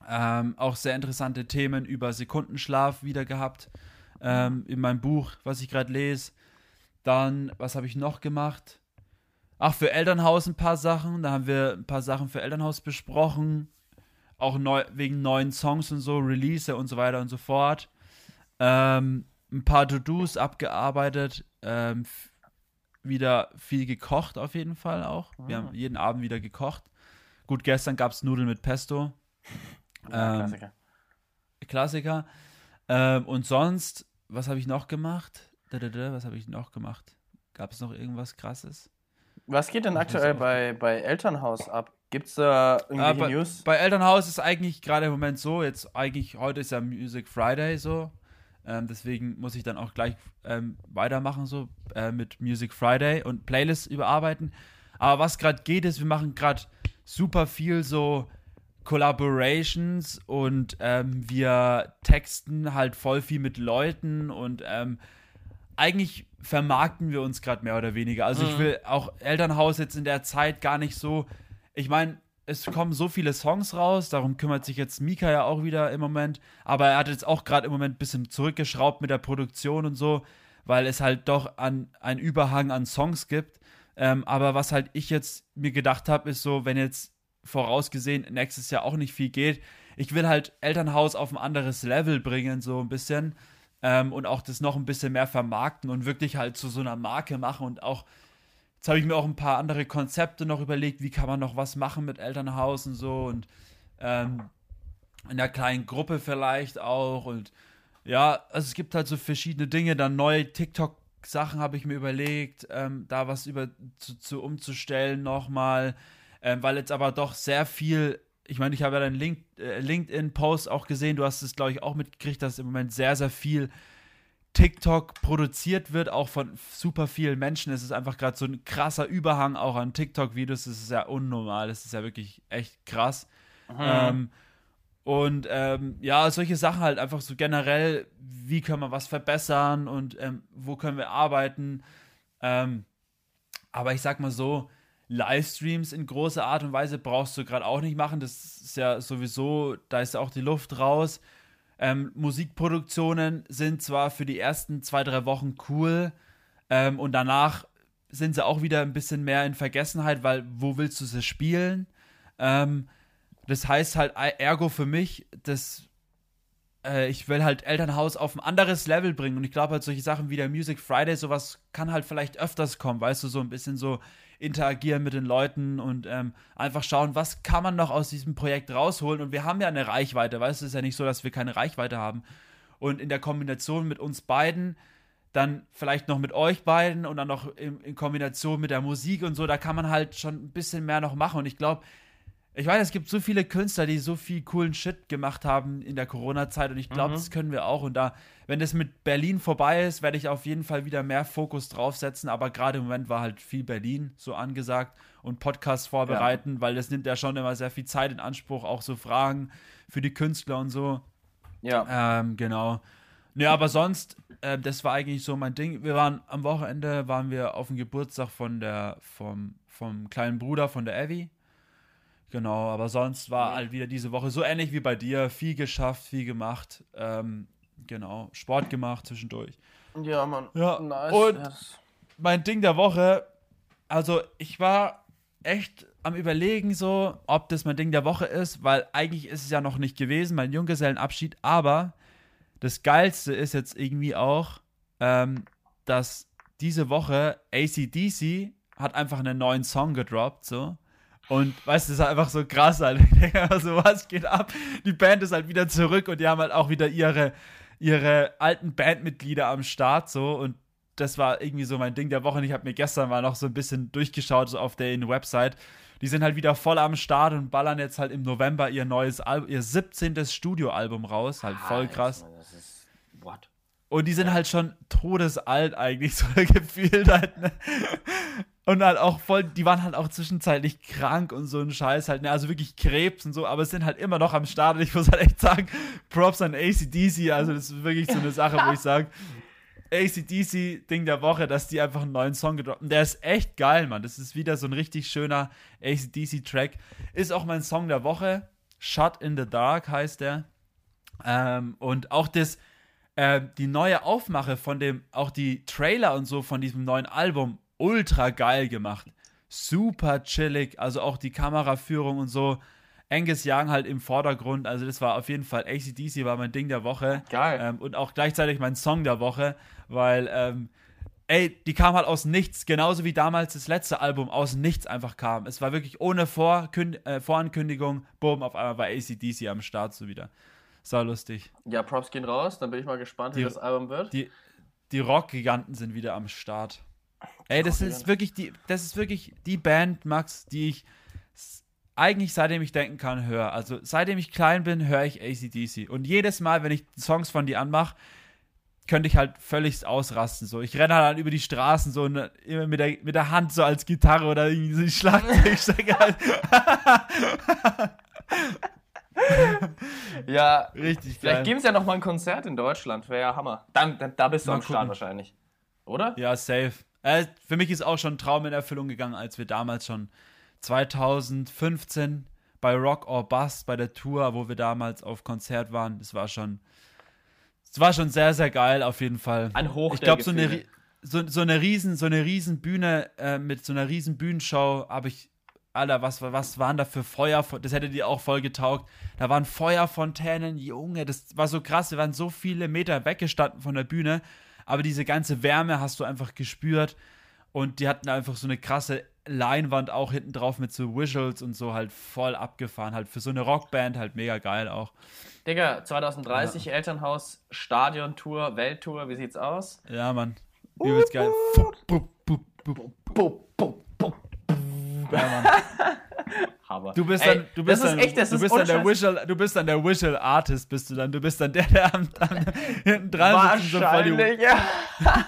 Ähm, auch sehr interessante Themen über Sekundenschlaf wieder gehabt. Ähm, in meinem Buch, was ich gerade lese. Dann, was habe ich noch gemacht? Ach, für Elternhaus ein paar Sachen. Da haben wir ein paar Sachen für Elternhaus besprochen. Auch neu, wegen neuen Songs und so, Release und so weiter und so fort. Ähm, ein paar To-Dos abgearbeitet. Ähm, wieder viel gekocht auf jeden Fall auch. Wir haben ah. jeden Abend wieder gekocht. Gut, gestern gab es Nudeln mit Pesto. Ja, ähm, Klassiker. Klassiker. Ähm, und sonst, was habe ich noch gemacht? Was habe ich noch gemacht? Gab es noch irgendwas Krasses? Was geht denn aktuell bei, bei Elternhaus ab? Gibt es da irgendwelche äh, bei, News? Bei Elternhaus ist eigentlich gerade im Moment so, jetzt eigentlich, heute ist ja Music Friday so. Ähm, deswegen muss ich dann auch gleich ähm, weitermachen, so äh, mit Music Friday und Playlists überarbeiten. Aber was gerade geht, ist, wir machen gerade super viel so Collaborations und ähm, wir texten halt voll viel mit Leuten und ähm, eigentlich vermarkten wir uns gerade mehr oder weniger. Also mhm. ich will auch Elternhaus jetzt in der Zeit gar nicht so. Ich meine, es kommen so viele Songs raus, darum kümmert sich jetzt Mika ja auch wieder im Moment. Aber er hat jetzt auch gerade im Moment ein bisschen zurückgeschraubt mit der Produktion und so, weil es halt doch an, einen Überhang an Songs gibt. Ähm, aber was halt ich jetzt mir gedacht habe, ist so, wenn jetzt vorausgesehen nächstes Jahr auch nicht viel geht, ich will halt Elternhaus auf ein anderes Level bringen, so ein bisschen ähm, und auch das noch ein bisschen mehr vermarkten und wirklich halt zu so einer Marke machen und auch jetzt habe ich mir auch ein paar andere Konzepte noch überlegt, wie kann man noch was machen mit Elternhaus und so und ähm, in der kleinen Gruppe vielleicht auch und ja, also es gibt halt so verschiedene Dinge, dann neue TikTok Sachen habe ich mir überlegt, ähm, da was über zu, zu umzustellen nochmal, ähm, weil jetzt aber doch sehr viel ich meine, ich habe ja deinen Link, äh, LinkedIn-Post auch gesehen. Du hast es, glaube ich, auch mitgekriegt, dass im Moment sehr, sehr viel TikTok produziert wird, auch von super vielen Menschen. Es ist einfach gerade so ein krasser Überhang auch an TikTok-Videos. Das ist ja unnormal. Das ist ja wirklich echt krass. Ähm, und ähm, ja, solche Sachen halt einfach so generell, wie können wir was verbessern und ähm, wo können wir arbeiten. Ähm, aber ich sag mal so, Livestreams in großer Art und Weise brauchst du gerade auch nicht machen. Das ist ja sowieso, da ist ja auch die Luft raus. Ähm, Musikproduktionen sind zwar für die ersten zwei, drei Wochen cool ähm, und danach sind sie auch wieder ein bisschen mehr in Vergessenheit, weil wo willst du sie spielen? Ähm, das heißt halt ergo für mich, dass äh, ich will halt Elternhaus auf ein anderes Level bringen und ich glaube halt solche Sachen wie der Music Friday, sowas kann halt vielleicht öfters kommen, weißt du, so ein bisschen so interagieren mit den Leuten und ähm, einfach schauen, was kann man noch aus diesem Projekt rausholen. Und wir haben ja eine Reichweite, weißt du, es ist ja nicht so, dass wir keine Reichweite haben. Und in der Kombination mit uns beiden, dann vielleicht noch mit euch beiden und dann noch in, in Kombination mit der Musik und so, da kann man halt schon ein bisschen mehr noch machen. Und ich glaube, ich weiß, es gibt so viele Künstler, die so viel coolen Shit gemacht haben in der Corona-Zeit und ich glaube, mhm. das können wir auch. Und da, wenn das mit Berlin vorbei ist, werde ich auf jeden Fall wieder mehr Fokus draufsetzen. Aber gerade im Moment war halt viel Berlin so angesagt und Podcasts vorbereiten, ja. weil das nimmt ja schon immer sehr viel Zeit in Anspruch, auch so Fragen für die Künstler und so. Ja. Ähm, genau. Ja, aber sonst, äh, das war eigentlich so mein Ding. Wir waren am Wochenende, waren wir auf dem Geburtstag von der, vom, vom kleinen Bruder von der Abby. Genau, aber sonst war halt wieder diese Woche so ähnlich wie bei dir. Viel geschafft, viel gemacht. Ähm, genau, Sport gemacht zwischendurch. Ja, Mann. Ja. Nice. Und yes. mein Ding der Woche, also ich war echt am überlegen so, ob das mein Ding der Woche ist, weil eigentlich ist es ja noch nicht gewesen, mein Junggesellenabschied, aber das Geilste ist jetzt irgendwie auch, ähm, dass diese Woche ACDC hat einfach einen neuen Song gedroppt, so. Und weißt du, das ist halt einfach so krass, halt. Ich denke einfach so, was geht ab? Die Band ist halt wieder zurück und die haben halt auch wieder ihre, ihre alten Bandmitglieder am Start, so. Und das war irgendwie so mein Ding der Woche. Und ich habe mir gestern mal noch so ein bisschen durchgeschaut, so auf der Website. Die sind halt wieder voll am Start und ballern jetzt halt im November ihr neues Album, ihr 17. Studioalbum raus. Halt voll krass. Das ist, what? Und die sind halt schon todesalt eigentlich, so gefühlt halt. Ne? Und halt auch voll, die waren halt auch zwischenzeitlich krank und so ein Scheiß halt, ne? also wirklich Krebs und so, aber sind halt immer noch am Start und ich muss halt echt sagen, Props an ACDC, also das ist wirklich so eine Sache, wo ich sage, ACDC-Ding der Woche, dass die einfach einen neuen Song gedroppt haben. Der ist echt geil, Mann. Das ist wieder so ein richtig schöner ACDC-Track. Ist auch mein Song der Woche. Shut in the Dark heißt der. Ähm, und auch das, äh, die neue Aufmache von dem, auch die Trailer und so von diesem neuen Album, ultra geil gemacht. Super chillig, also auch die Kameraführung und so. Angus Young halt im Vordergrund, also das war auf jeden Fall, ACDC war mein Ding der Woche. Geil. Ähm, und auch gleichzeitig mein Song der Woche, weil, ähm, ey, die kam halt aus nichts, genauso wie damals das letzte Album aus nichts einfach kam. Es war wirklich ohne Vorkünd äh, Vorankündigung, boom, auf einmal war ACDC am Start so wieder. Sau lustig. Ja, Props gehen raus, dann bin ich mal gespannt, die, wie das Album wird. Die, die Rock-Giganten sind wieder am Start. Ey, das ist wirklich die, das ist wirklich die Band, Max, die ich eigentlich seitdem ich denken kann, höre. Also seitdem ich klein bin, höre ich ACDC. Und jedes Mal, wenn ich Songs von die anmache, könnte ich halt völlig ausrasten. So, ich renne halt über die Straßen so ne, immer mit der, mit der Hand so als Gitarre oder irgendwie so Schlagzeug. halt. ja, richtig. Vielleicht geben es ja noch mal ein Konzert in Deutschland. Wäre ja Hammer. Dann, dann, da bist du mal am Start wahrscheinlich. Oder? Ja, safe. Äh, für mich ist auch schon ein Traum in Erfüllung gegangen, als wir damals schon 2015 bei Rock or Bust, bei der Tour, wo wir damals auf Konzert waren. Das war schon, das war schon sehr, sehr geil auf jeden Fall. Ein Hoch Ich glaube, so eine, so, so eine riesen, so eine riesen Bühne äh, mit so einer riesen Bühnenshow habe ich Alter, was, was waren da für Feuer? Das hätte dir auch voll getaugt. Da waren Feuerfontänen, Junge, das war so krass. Wir waren so viele Meter weggestanden von der Bühne aber diese ganze Wärme hast du einfach gespürt und die hatten einfach so eine krasse Leinwand auch hinten drauf mit so Visuals und so halt voll abgefahren. Halt für so eine Rockband halt mega geil auch. Digga, 2030 ja. Elternhaus, Stadiontour, Welttour, wie sieht's aus? Ja, Mann. Übelst geil. Ja, Mann. Hammer. Du bist dann, du bist dann, echt, du bist dann der Visual, du bist dann der Visual Artist, bist du dann. Du bist dann der, der am, am hinten dran sitzt. Wahrscheinlich, ja.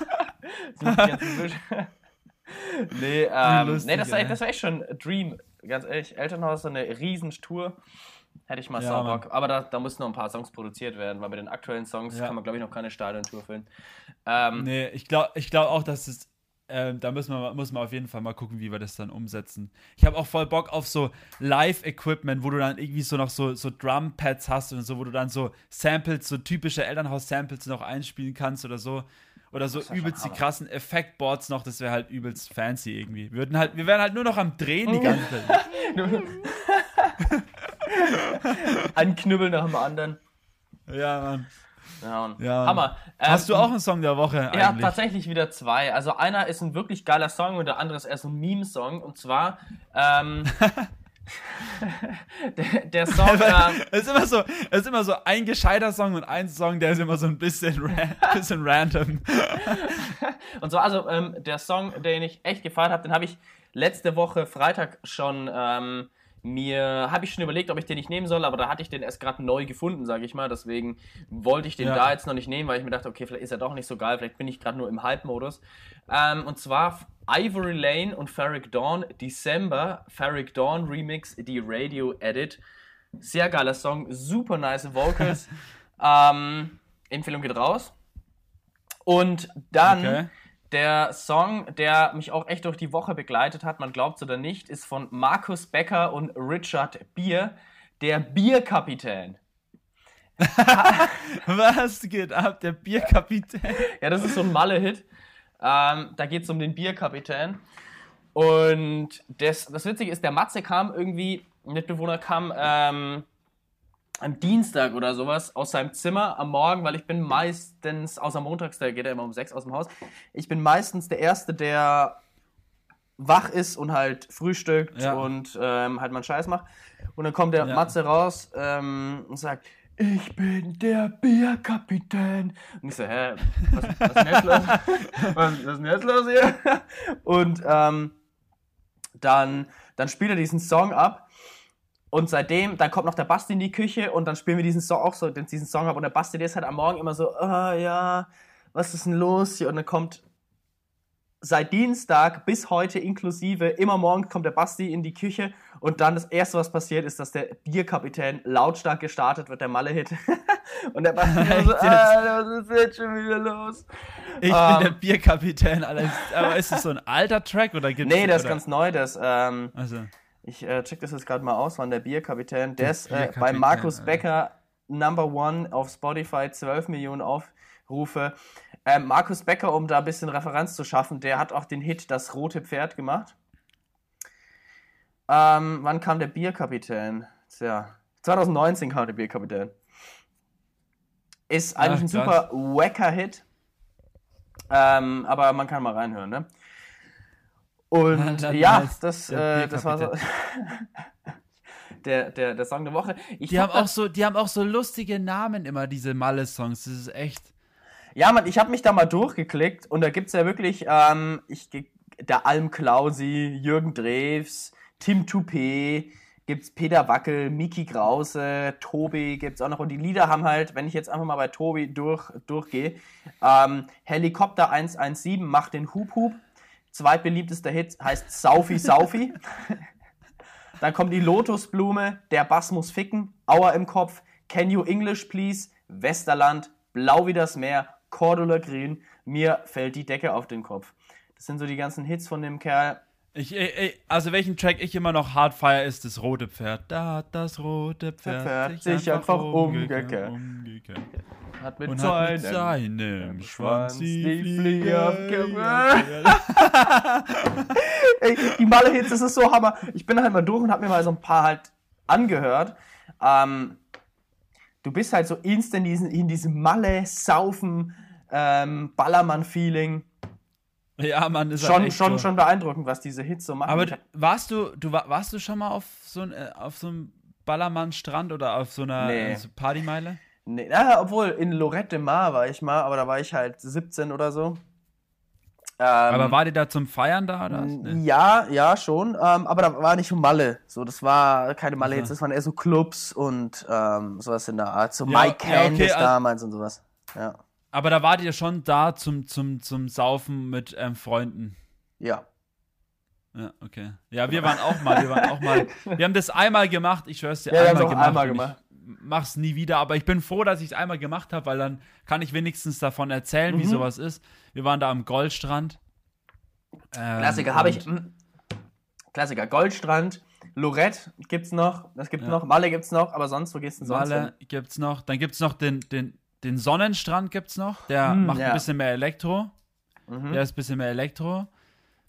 nee, ähm, lustig, nee, das war, das war echt schon ein Dream. Ganz ehrlich, Elternhaus, so eine riesen Tour. Hätte ich mal ja, Bock. Aber da, da müssen noch ein paar Songs produziert werden, weil mit den aktuellen Songs ja. kann man, glaube ich, noch keine Stadiontour filmen. Ähm, nee, ich glaube ich glaub auch, dass es ähm, da müssen wir, muss man auf jeden Fall mal gucken, wie wir das dann umsetzen. Ich habe auch voll Bock auf so Live-Equipment, wo du dann irgendwie so noch so, so Drum-Pads hast und so, wo du dann so Samples, so typische Elternhaus-Samples noch einspielen kannst oder so. Oder so übelst die krassen Effektboards noch, das wäre halt übelst fancy irgendwie. Wir, würden halt, wir wären halt nur noch am Drehen die ganze Zeit. Ein Knüppel nach dem anderen. Ja, Mann. Ja, ja. Hammer. Hast ähm, du auch einen Song der Woche? Eigentlich? Ja, tatsächlich wieder zwei. Also einer ist ein wirklich geiler Song und der andere ist eher so ein Meme-Song. Und zwar ähm, der, der, Song. Ähm, es, ist immer so, es ist immer so ein gescheiter Song und ein Song, der ist immer so ein bisschen, ra bisschen random. und zwar, also ähm, der Song, den ich echt gefeiert habe, den habe ich letzte Woche Freitag schon ähm, mir habe ich schon überlegt, ob ich den nicht nehmen soll, aber da hatte ich den erst gerade neu gefunden, sage ich mal. Deswegen wollte ich den ja. da jetzt noch nicht nehmen, weil ich mir dachte, okay, vielleicht ist er doch nicht so geil, vielleicht bin ich gerade nur im Hype-Modus. Ähm, und zwar Ivory Lane und Ferric Dawn, December, Ferric Dawn Remix, die Radio Edit. Sehr geiler Song, super nice Vocals. ähm, Empfehlung geht raus. Und dann okay. Der Song, der mich auch echt durch die Woche begleitet hat, man glaubt es oder nicht, ist von Markus Becker und Richard Bier, der Bierkapitän. Was geht ab, der Bierkapitän? Ja, das ist so ein Malle-Hit. Ähm, da geht es um den Bierkapitän. Und das, das Witzige ist, der Matze kam irgendwie, Mitbewohner kam ähm, am Dienstag oder sowas aus seinem Zimmer am Morgen, weil ich bin meistens, außer montags, da geht er immer um sechs aus dem Haus, ich bin meistens der Erste, der wach ist und halt frühstückt ja. und ähm, halt mal einen Scheiß macht. Und dann kommt der ja. Matze raus ähm, und sagt, ich bin der Bierkapitän. Und ich so, hä, was, was ist denn jetzt los? was, was ist denn jetzt los hier? Und ähm, dann, dann spielt er diesen Song ab und seitdem, dann kommt noch der Basti in die Küche und dann spielen wir diesen Song auch so, diesen Song ab. Und der Basti, der ist halt am Morgen immer so, oh, ja, was ist denn los hier? Und dann kommt seit Dienstag bis heute inklusive, immer morgen kommt der Basti in die Küche und dann das erste, was passiert, ist, dass der Bierkapitän lautstark gestartet wird, der Malle-Hit. und der Basti so, ah, was ist jetzt schon wieder los? Ich um, bin der ähm, Bierkapitän, aber ist es so ein alter Track oder gibt's Nee, der ist ganz neu, das, ähm, also. Ich äh, check das jetzt gerade mal aus, wann der Bierkapitän, der, ist äh, bei Markus Becker Number One auf Spotify, 12 Millionen Aufrufe. Ähm, Markus Becker, um da ein bisschen Referenz zu schaffen, der hat auch den Hit Das rote Pferd gemacht. Ähm, wann kam der Bierkapitän? Tja, 2019 kam der Bierkapitän. Ist eigentlich Ach, ein super wacker Hit. Ähm, aber man kann mal reinhören, ne? Und ja, das, äh, das war so. der, der, der Song der Woche. Ich die, haben auch so, die haben auch so lustige Namen immer, diese Malle-Songs. Das ist echt. Ja, man, ich habe mich da mal durchgeklickt und da gibt es ja wirklich, ähm, ich, der Alm Klausi, Jürgen Drews, Tim Toupé, gibt's Peter Wackel, Miki Krause, Tobi gibt's auch noch. Und die Lieder haben halt, wenn ich jetzt einfach mal bei Tobi durch, durchgehe, ähm, Helikopter 117 macht den Hup Hup. Zweitbeliebtester Hit heißt Saufi Saufi. Dann kommt die Lotusblume, der Bass muss ficken, Auer im Kopf, Can You English Please, Westerland, Blau wie das Meer, Cordula Green, mir fällt die Decke auf den Kopf. Das sind so die ganzen Hits von dem Kerl. Ich, ich, also welchen Track ich immer noch hart feier, ist das rote Pferd. Da hat das rote Pferd, Pferd sich, sich einfach, einfach umgekehrt. umgekehrt. Hat mit, Und seinem, hat mit seinem Schwanz die Fliege abgewehrt. Ey, die Malle-Hits, das ist so Hammer. Ich bin halt mal durch und hab mir mal so ein paar halt angehört. Ähm, du bist halt so instant in, in diesem Malle-Saufen, ähm, Ballermann-Feeling. Ja, man ist schon, schon, so. schon beeindruckend, was diese Hits so machen. Aber warst du, du warst du schon mal auf so, ein, äh, auf so einem Ballermann-Strand oder auf so einer nee. so Partymeile? Nee, ja, obwohl in Lorette de Mar war ich mal, aber da war ich halt 17 oder so. Ähm, aber war die da zum Feiern da? Oder? Nee. Ja, ja, schon. Ähm, aber da war nicht Malle. So, das war keine Malle jetzt, das waren eher so Clubs und ähm, sowas in der Art. So ja, Mike Candice ja, okay, damals und sowas. Ja. Aber da wart ihr schon da zum, zum, zum Saufen mit ähm, Freunden. Ja. Ja, okay. Ja, wir waren auch mal, wir waren auch mal. Wir haben das einmal gemacht, ich schwör's dir, ja, einmal, gemacht, einmal gemacht mach's nie wieder, aber ich bin froh, dass ich es einmal gemacht habe, weil dann kann ich wenigstens davon erzählen, mhm. wie sowas ist. Wir waren da am Goldstrand. Ähm, Klassiker habe ich. Mh, Klassiker, Goldstrand, Lorette gibt's noch, das gibt ja. noch, Malle gibt's noch, aber sonst, wo gehst du sonst Malle hin? gibt's noch, dann gibt's noch den, den, den Sonnenstrand gibt's noch, der mhm, macht ja. ein bisschen mehr Elektro. Mhm. Der ist ein bisschen mehr Elektro.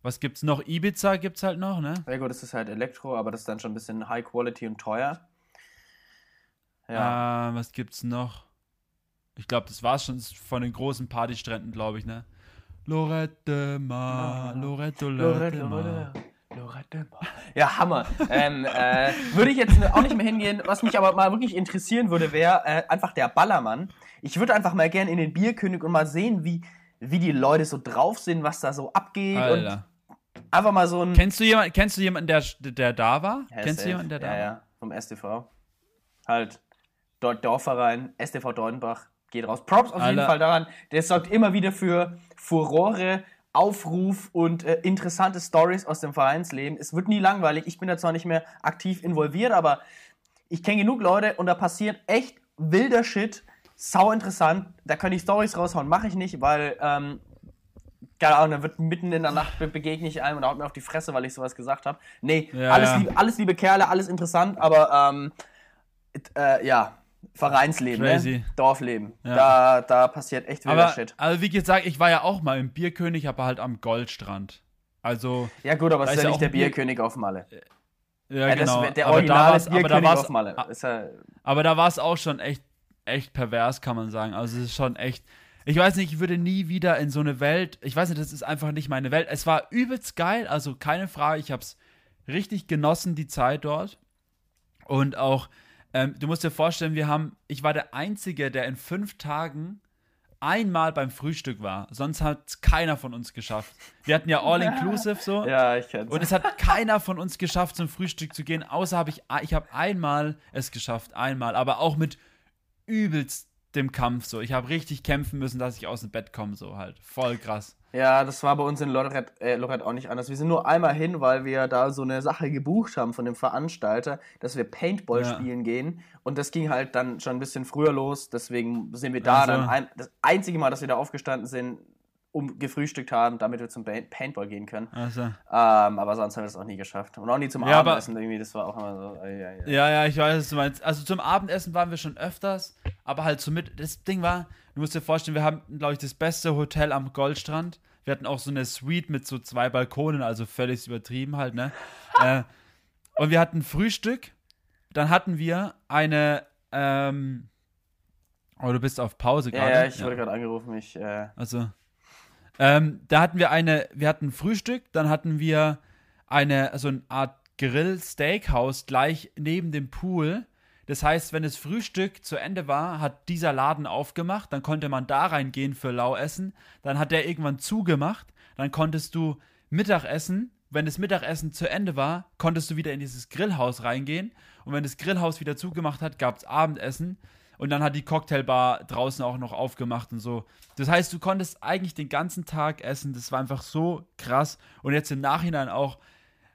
Was gibt's noch? Ibiza gibt's halt noch, ne? Ja gut, das ist halt Elektro, aber das ist dann schon ein bisschen High Quality und teuer. Ja. Äh, was gibt's noch? Ich glaube, das war's schon von den großen Partystränden, glaube ich, ne? Lorette Mar, Lorette, Lorette, Lorette, Lorette Mar. Ja, Hammer. ähm, äh, würde ich jetzt auch nicht mehr hingehen. Was mich aber mal wirklich interessieren würde, wäre äh, einfach der Ballermann. Ich würde einfach mal gerne in den Bierkönig und mal sehen, wie, wie die Leute so drauf sind, was da so abgeht. Alter. Und einfach mal so ein. Kennst du, jemand, kennst du jemanden, der, der da war? Ja, kennst du jemanden, der da ja, war? Ja, vom STV. Halt Dorfverein, STV Dornbach, geht raus. Props auf Alter. jeden Fall daran. Der sorgt immer wieder für Furore, Aufruf und äh, interessante Stories aus dem Vereinsleben. Es wird nie langweilig. Ich bin da zwar nicht mehr aktiv involviert, aber ich kenne genug Leute und da passiert echt wilder Shit. Sau interessant. Da kann ich Stories raushauen. Mache ich nicht, weil, ähm, keine Ahnung, da wird mitten in der Nacht begegne ich einem und haut mir auf die Fresse, weil ich sowas gesagt habe. Nee, ja, alles, ja. Liebe, alles liebe Kerle, alles interessant, aber ähm, äh, ja, Vereinsleben, ne? Dorfleben. Ja. Da, da passiert echt wilder aber, Shit. Also wie gesagt, ich war ja auch mal im Bierkönig, aber halt am Goldstrand. Also. Ja gut, aber es ist ja nicht der Bierkönig auf Malle. Ja, ja genau. Das, der originale Bierkönig auf Malle. Ja, aber da war es auch schon echt, echt pervers, kann man sagen. Also es ist schon echt. Ich weiß nicht, ich würde nie wieder in so eine Welt. Ich weiß nicht, das ist einfach nicht meine Welt. Es war übelst geil, also keine Frage. Ich habe es richtig genossen, die Zeit dort. Und auch ähm, du musst dir vorstellen, wir haben, ich war der Einzige, der in fünf Tagen einmal beim Frühstück war. Sonst hat es keiner von uns geschafft. Wir hatten ja All-Inclusive so. Ja, ich kenn's. Und es hat keiner von uns geschafft, zum Frühstück zu gehen, außer habe ich, ich habe einmal es geschafft, einmal, aber auch mit übelst dem Kampf so. Ich habe richtig kämpfen müssen, dass ich aus dem Bett komme, so halt. Voll krass. Ja, das war bei uns in Lorette, äh, Lorette auch nicht anders. Wir sind nur einmal hin, weil wir da so eine Sache gebucht haben von dem Veranstalter, dass wir Paintball ja. spielen gehen. Und das ging halt dann schon ein bisschen früher los. Deswegen sind wir da also. dann ein, das einzige Mal, dass wir da aufgestanden sind, um gefrühstückt haben, damit wir zum Paintball gehen können. Also. Ähm, aber sonst haben wir das auch nie geschafft. Und auch nie zum ja, Abendessen irgendwie, das war auch immer so. Ja, ja, ja. ja, ich weiß, was du meinst. Also zum Abendessen waren wir schon öfters, aber halt zum Mit. Das Ding war, du musst dir vorstellen, wir haben, glaube ich, das beste Hotel am Goldstrand. Wir hatten auch so eine Suite mit so zwei Balkonen, also völlig übertrieben halt, ne? äh, und wir hatten Frühstück, dann hatten wir eine, ähm, Oh, du bist auf Pause gerade. Ja, ja, ich wurde gerade angerufen. Ich, äh, also, ähm, da hatten wir eine, wir hatten Frühstück, dann hatten wir eine, so eine Art Grill-Steakhouse gleich neben dem Pool. Das heißt, wenn das Frühstück zu Ende war, hat dieser Laden aufgemacht, dann konnte man da reingehen für Lauessen. Dann hat der irgendwann zugemacht, dann konntest du Mittagessen. Wenn das Mittagessen zu Ende war, konntest du wieder in dieses Grillhaus reingehen. Und wenn das Grillhaus wieder zugemacht hat, gab es Abendessen. Und dann hat die Cocktailbar draußen auch noch aufgemacht und so. Das heißt, du konntest eigentlich den ganzen Tag essen. Das war einfach so krass. Und jetzt im Nachhinein auch,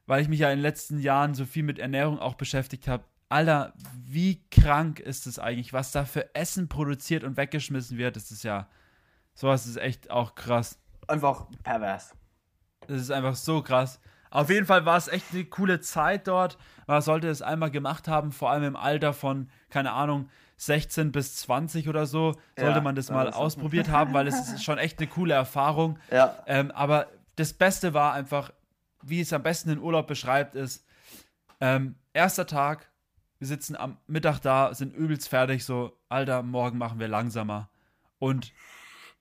weil ich mich ja in den letzten Jahren so viel mit Ernährung auch beschäftigt habe. Alter, wie krank ist es eigentlich, was da für Essen produziert und weggeschmissen wird. Das ist ja, sowas ist echt auch krass. Einfach pervers. Das ist einfach so krass. Auf jeden Fall war es echt eine coole Zeit dort. Man sollte es einmal gemacht haben, vor allem im Alter von, keine Ahnung, 16 bis 20 oder so, sollte ja, man das mal ausprobiert haben, weil es ist schon echt eine coole Erfahrung. Ja. Ähm, aber das Beste war einfach, wie es am besten den Urlaub beschreibt, ist, ähm, erster Tag, wir sitzen am Mittag da, sind übelst fertig, so, Alter, morgen machen wir langsamer. Und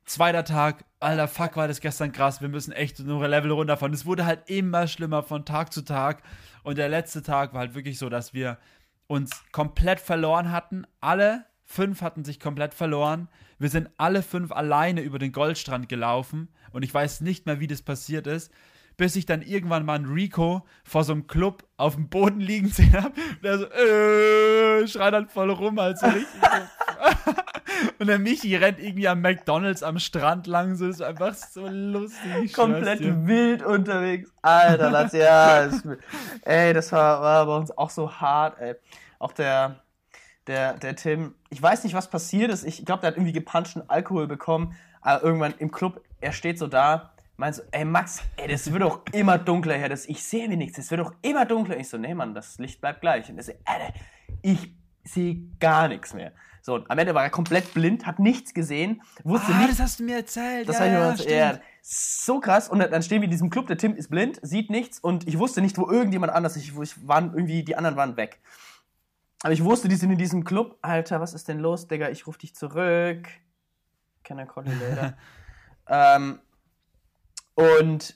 zweiter Tag, Alter, fuck, war das gestern krass, wir müssen echt nur ein Level runterfahren. Es wurde halt immer schlimmer von Tag zu Tag. Und der letzte Tag war halt wirklich so, dass wir uns komplett verloren hatten. Alle fünf hatten sich komplett verloren. Wir sind alle fünf alleine über den Goldstrand gelaufen und ich weiß nicht mehr, wie das passiert ist, bis ich dann irgendwann mal einen Rico vor so einem Club auf dem Boden liegen sehen habe. Der so, äh, schreit dann voll rum, als so richtig. Und der Michi rennt irgendwie am McDonalds am Strand lang, so ist einfach so lustig. Komplett wild unterwegs. Alter, das ja. Das, ey, das war, war bei uns auch so hart, ey. Auch der, der, der Tim, ich weiß nicht, was passiert ist. Ich glaube, der hat irgendwie gepanschten Alkohol bekommen. Aber irgendwann im Club, er steht so da, meint so, ey Max, ey, das wird doch immer dunkler hier. Das, ich sehe mir nichts, das wird doch immer dunkler. Ich so, nee, Mann, das Licht bleibt gleich. Und er so, ey, ich sehe gar nichts mehr. So, am Ende war er komplett blind, hat nichts gesehen, wusste ah, nicht. das hast du mir erzählt. Das ja, ja, erzählt. Ja, so krass. Und dann stehen wir in diesem Club, der Tim ist blind, sieht nichts und ich wusste nicht, wo irgendjemand anders ist. Ich, ich waren irgendwie, die anderen waren weg. Aber ich wusste, die sind in diesem Club. Alter, was ist denn los, Digga? Ich rufe dich zurück. Can I call you later? ähm, und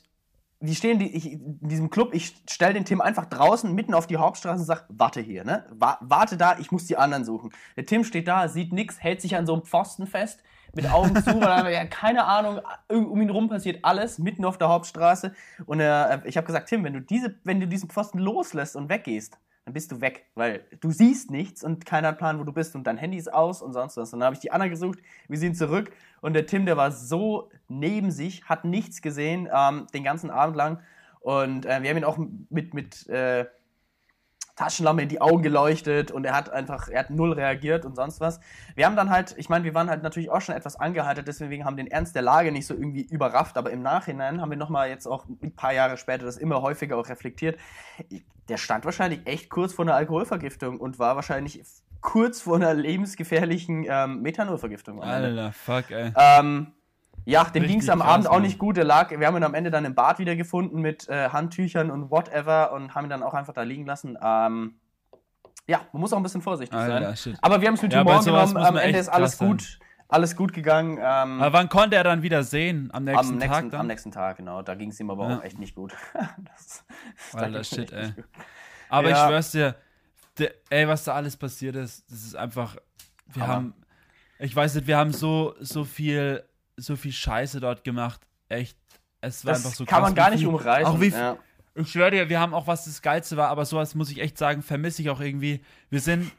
die stehen die, ich, in diesem Club, ich stelle den Tim einfach draußen mitten auf die Hauptstraße und sage, warte hier, ne? warte da, ich muss die anderen suchen. Der Tim steht da, sieht nichts, hält sich an so einem Pfosten fest, mit Augen zu, weil er ja keine Ahnung, um ihn rum passiert alles, mitten auf der Hauptstraße. Und er, ich habe gesagt, Tim, wenn du, diese, wenn du diesen Pfosten loslässt und weggehst, dann bist du weg, weil du siehst nichts und keiner hat Plan, wo du bist und dein Handy ist aus und sonst was. Und dann habe ich die Anna gesucht, wir sind zurück und der Tim, der war so neben sich, hat nichts gesehen ähm, den ganzen Abend lang und äh, wir haben ihn auch mit, mit äh, Taschenlampe in die Augen geleuchtet und er hat einfach, er hat null reagiert und sonst was. Wir haben dann halt, ich meine, wir waren halt natürlich auch schon etwas angehalten, deswegen haben den Ernst der Lage nicht so irgendwie überrafft, aber im Nachhinein haben wir nochmal jetzt auch ein paar Jahre später das immer häufiger auch reflektiert. Der stand wahrscheinlich echt kurz vor einer Alkoholvergiftung und war wahrscheinlich kurz vor einer lebensgefährlichen ähm, Methanolvergiftung. Alter, fuck, ey. Ähm, ja, dem ging es am Abend auch nicht gut. Der lag, wir haben ihn am Ende dann im Bad wiedergefunden mit äh, Handtüchern und whatever und haben ihn dann auch einfach da liegen lassen. Ähm, ja, man muss auch ein bisschen vorsichtig Alter, sein. Shit. Aber wir haben es mit ja, Humor genommen. Am Ende ist alles gut, sein. alles gut gegangen. Ähm, aber wann konnte er dann wieder sehen? Am nächsten, am nächsten Tag? Dann? Am nächsten Tag, genau. Da ging es ihm aber ja. auch echt nicht gut. das, das Alter, shit, ey. Aber ja. ich schwör's dir, der, ey, was da alles passiert ist, das ist einfach. Wir aber. haben. Ich weiß nicht, wir haben so, so viel so viel Scheiße dort gemacht. Echt, es war das einfach so kann man gar nicht umreißen. Auch wie, ja. Ich schwöre dir, wir haben auch was das Geilste war, aber sowas muss ich echt sagen, vermisse ich auch irgendwie. Wir sind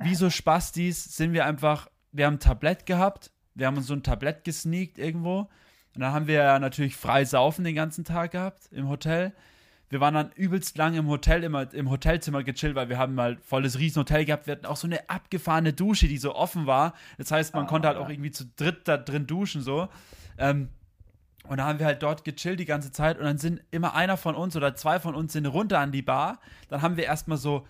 wie so Spastis, sind wir einfach wir haben ein Tablett gehabt, wir haben uns so ein Tablett gesneakt irgendwo. Und dann haben wir ja natürlich frei saufen den ganzen Tag gehabt im Hotel. Wir waren dann übelst lang im Hotel, immer im Hotelzimmer gechillt, weil wir haben mal volles Riesenhotel gehabt. Wir hatten auch so eine abgefahrene Dusche, die so offen war. Das heißt, man oh, konnte halt auch irgendwie zu dritt da drin duschen, so. Ähm, und da haben wir halt dort gechillt die ganze Zeit und dann sind immer einer von uns oder zwei von uns sind runter an die Bar. Dann haben wir erstmal so,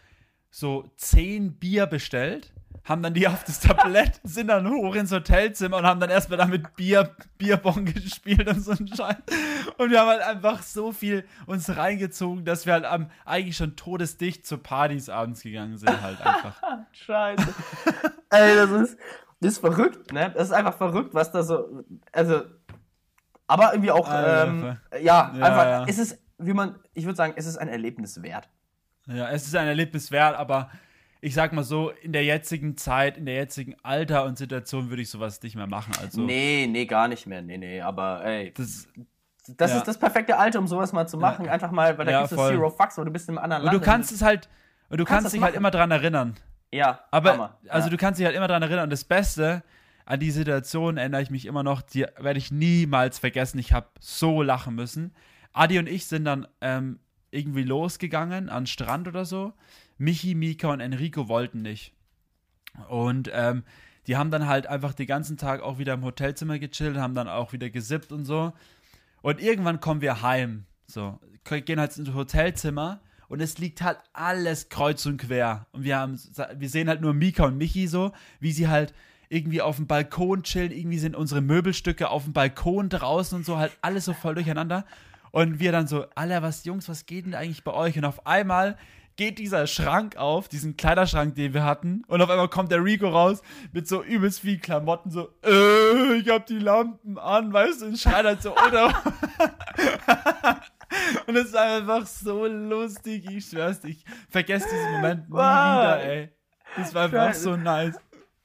so zehn Bier bestellt haben dann die auf das Tablett, sind dann hoch ins Hotelzimmer und haben dann erstmal damit Bier, Bierbong gespielt und so ein Scheiß. Und wir haben halt einfach so viel uns reingezogen, dass wir halt am, eigentlich schon todesdicht zu Partys abends gegangen sind, halt einfach. Scheiße. Ey, das ist, das ist verrückt, ne? Das ist einfach verrückt, was da so, also, aber irgendwie auch, ähm, ja, ja, einfach, ja. es ist, wie man, ich würde sagen, es ist ein Erlebnis wert. Ja, es ist ein Erlebnis wert, aber ich sag mal so, in der jetzigen Zeit, in der jetzigen Alter und Situation würde ich sowas nicht mehr machen. Also, nee, nee, gar nicht mehr. Nee, nee, aber ey. Das, das ja. ist das perfekte Alter, um sowas mal zu machen. Ja. Einfach mal, weil da ja, gibt es Zero Fucks, aber du bist im anderen Land. Und du kannst es halt, und du kannst, kannst dich halt immer dran erinnern. Ja, aber, Hammer. also du kannst dich halt immer dran erinnern. Und das Beste an die Situation erinnere ich mich immer noch, die werde ich niemals vergessen. Ich habe so lachen müssen. Adi und ich sind dann ähm, irgendwie losgegangen an Strand oder so. Michi, Mika und Enrico wollten nicht. Und ähm, die haben dann halt einfach den ganzen Tag auch wieder im Hotelzimmer gechillt, haben dann auch wieder gesippt und so. Und irgendwann kommen wir heim. So, gehen halt ins Hotelzimmer und es liegt halt alles kreuz und quer. Und wir haben, wir sehen halt nur Mika und Michi so, wie sie halt irgendwie auf dem Balkon chillen. Irgendwie sind unsere Möbelstücke auf dem Balkon draußen und so, halt alles so voll durcheinander. Und wir dann so, Alter, was, Jungs, was geht denn eigentlich bei euch? Und auf einmal geht dieser Schrank auf, diesen Kleiderschrank, den wir hatten, und auf einmal kommt der Rico raus mit so übelst viel Klamotten, so, äh, ich hab die Lampen an, weißt du, und schreit halt so, oder? und es ist einfach so lustig, ich schwör's ich vergesse diesen Moment nie wieder, ey. Das war einfach so nice.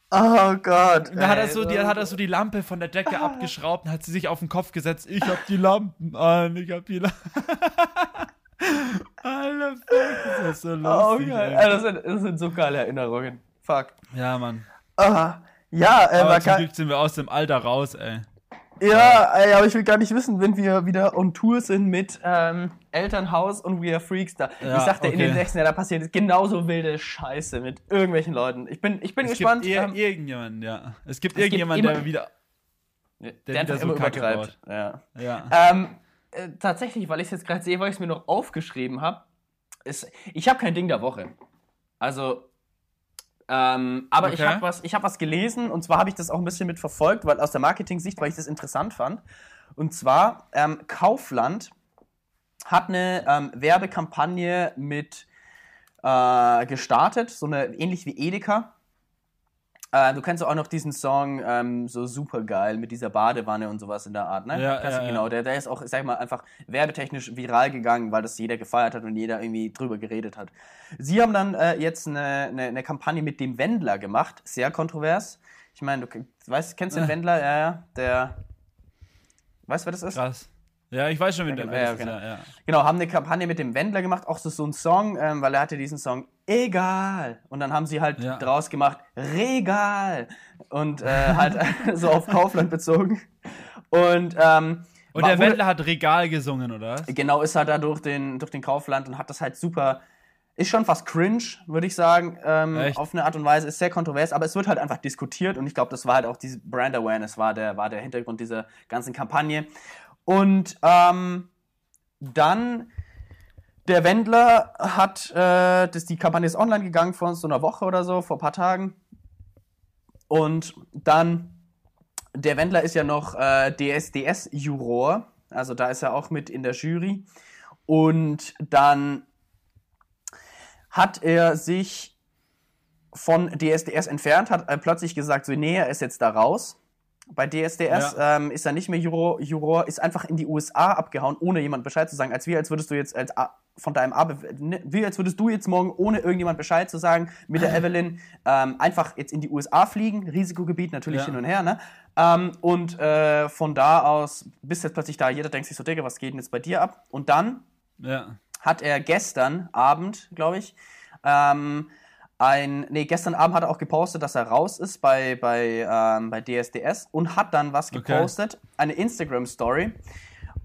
Oh Gott. Und da hat er, so die, hat er so die Lampe von der Decke ah. abgeschraubt und hat sie sich auf den Kopf gesetzt. Ich hab die Lampen an, ich hab die Lampen. Alter, fuck, das ist so oh, lustig. Oh. Das sind, das sind so geile Erinnerungen. Fuck. Ja, Mann. Aha. Ja, äh, aber zum Glück sind wir aus dem Alter raus, ey. Ja, ey, aber ich will gar nicht wissen, wenn wir wieder on Tour sind mit ähm, Elternhaus und We Are Freaks da. Ja, ich sagte, okay. in den nächsten Jahren, da passiert genauso wilde Scheiße mit irgendwelchen Leuten. Ich bin, ich bin es gespannt. Gibt ähm, irgendjemanden, ja. Es gibt es irgendjemanden, der wieder. Der, der wieder so immer übertreibt. Ja. ja. Ähm, äh, tatsächlich, weil ich es jetzt gerade sehe, weil ich es mir noch aufgeschrieben habe, ich habe kein Ding der Woche. Also, ähm, aber okay. ich habe was, hab was gelesen und zwar habe ich das auch ein bisschen mit verfolgt, weil aus der Marketing-Sicht, weil ich das interessant fand. Und zwar, ähm, Kaufland hat eine ähm, Werbekampagne mit äh, gestartet, so eine ähnlich wie Edeka. Äh, du kennst auch noch diesen Song, ähm, so super geil mit dieser Badewanne und sowas in der Art, ne? Ja, ja, genau. Der, der ist auch, sag ich mal, einfach werbetechnisch viral gegangen, weil das jeder gefeiert hat und jeder irgendwie drüber geredet hat. Sie haben dann äh, jetzt eine, eine, eine, Kampagne mit dem Wendler gemacht, sehr kontrovers. Ich meine, du weißt, kennst den Wendler? Ja, ja, der. Weißt du, wer das ist? Krass. Ja, ich weiß schon, wie der ja, ja, genau. Ja, genau, haben eine Kampagne mit dem Wendler gemacht, auch so, so ein Song, ähm, weil er hatte diesen Song Egal. Und dann haben sie halt ja. draus gemacht Regal. Und äh, halt so auf Kaufland bezogen. Und, ähm, und der Wendler hat Regal gesungen, oder? Genau, ist halt da durch den, durch den Kaufland und hat das halt super. Ist schon fast cringe, würde ich sagen, ähm, auf eine Art und Weise. Ist sehr kontrovers, aber es wird halt einfach diskutiert und ich glaube, das war halt auch diese Brand Awareness, war der, war der Hintergrund dieser ganzen Kampagne. Und ähm, dann der Wendler hat, äh, das, die Kampagne ist online gegangen vor so einer Woche oder so, vor ein paar Tagen. Und dann, der Wendler ist ja noch äh, DSDS-Juror, also da ist er auch mit in der Jury. Und dann hat er sich von DSDS entfernt, hat äh, plötzlich gesagt, so, nee, er ist jetzt da raus bei DSDS ja. ähm, ist er nicht mehr Juror, Juror, ist einfach in die USA abgehauen, ohne jemand Bescheid zu sagen. Als wie, als würdest du jetzt als von deinem A, ne, wie als würdest du jetzt morgen, ohne irgendjemand Bescheid zu sagen, mit der Evelyn ähm, einfach jetzt in die USA fliegen, Risikogebiet natürlich ja. hin und her, ne? Ähm, und äh, von da aus bist jetzt plötzlich da, jeder denkt sich so, Digga, was geht denn jetzt bei dir ab? Und dann ja. hat er gestern Abend, glaube ich, ähm, ein, nee, gestern Abend hat er auch gepostet, dass er raus ist bei, bei, ähm, bei DSDS und hat dann was gepostet, okay. eine Instagram-Story,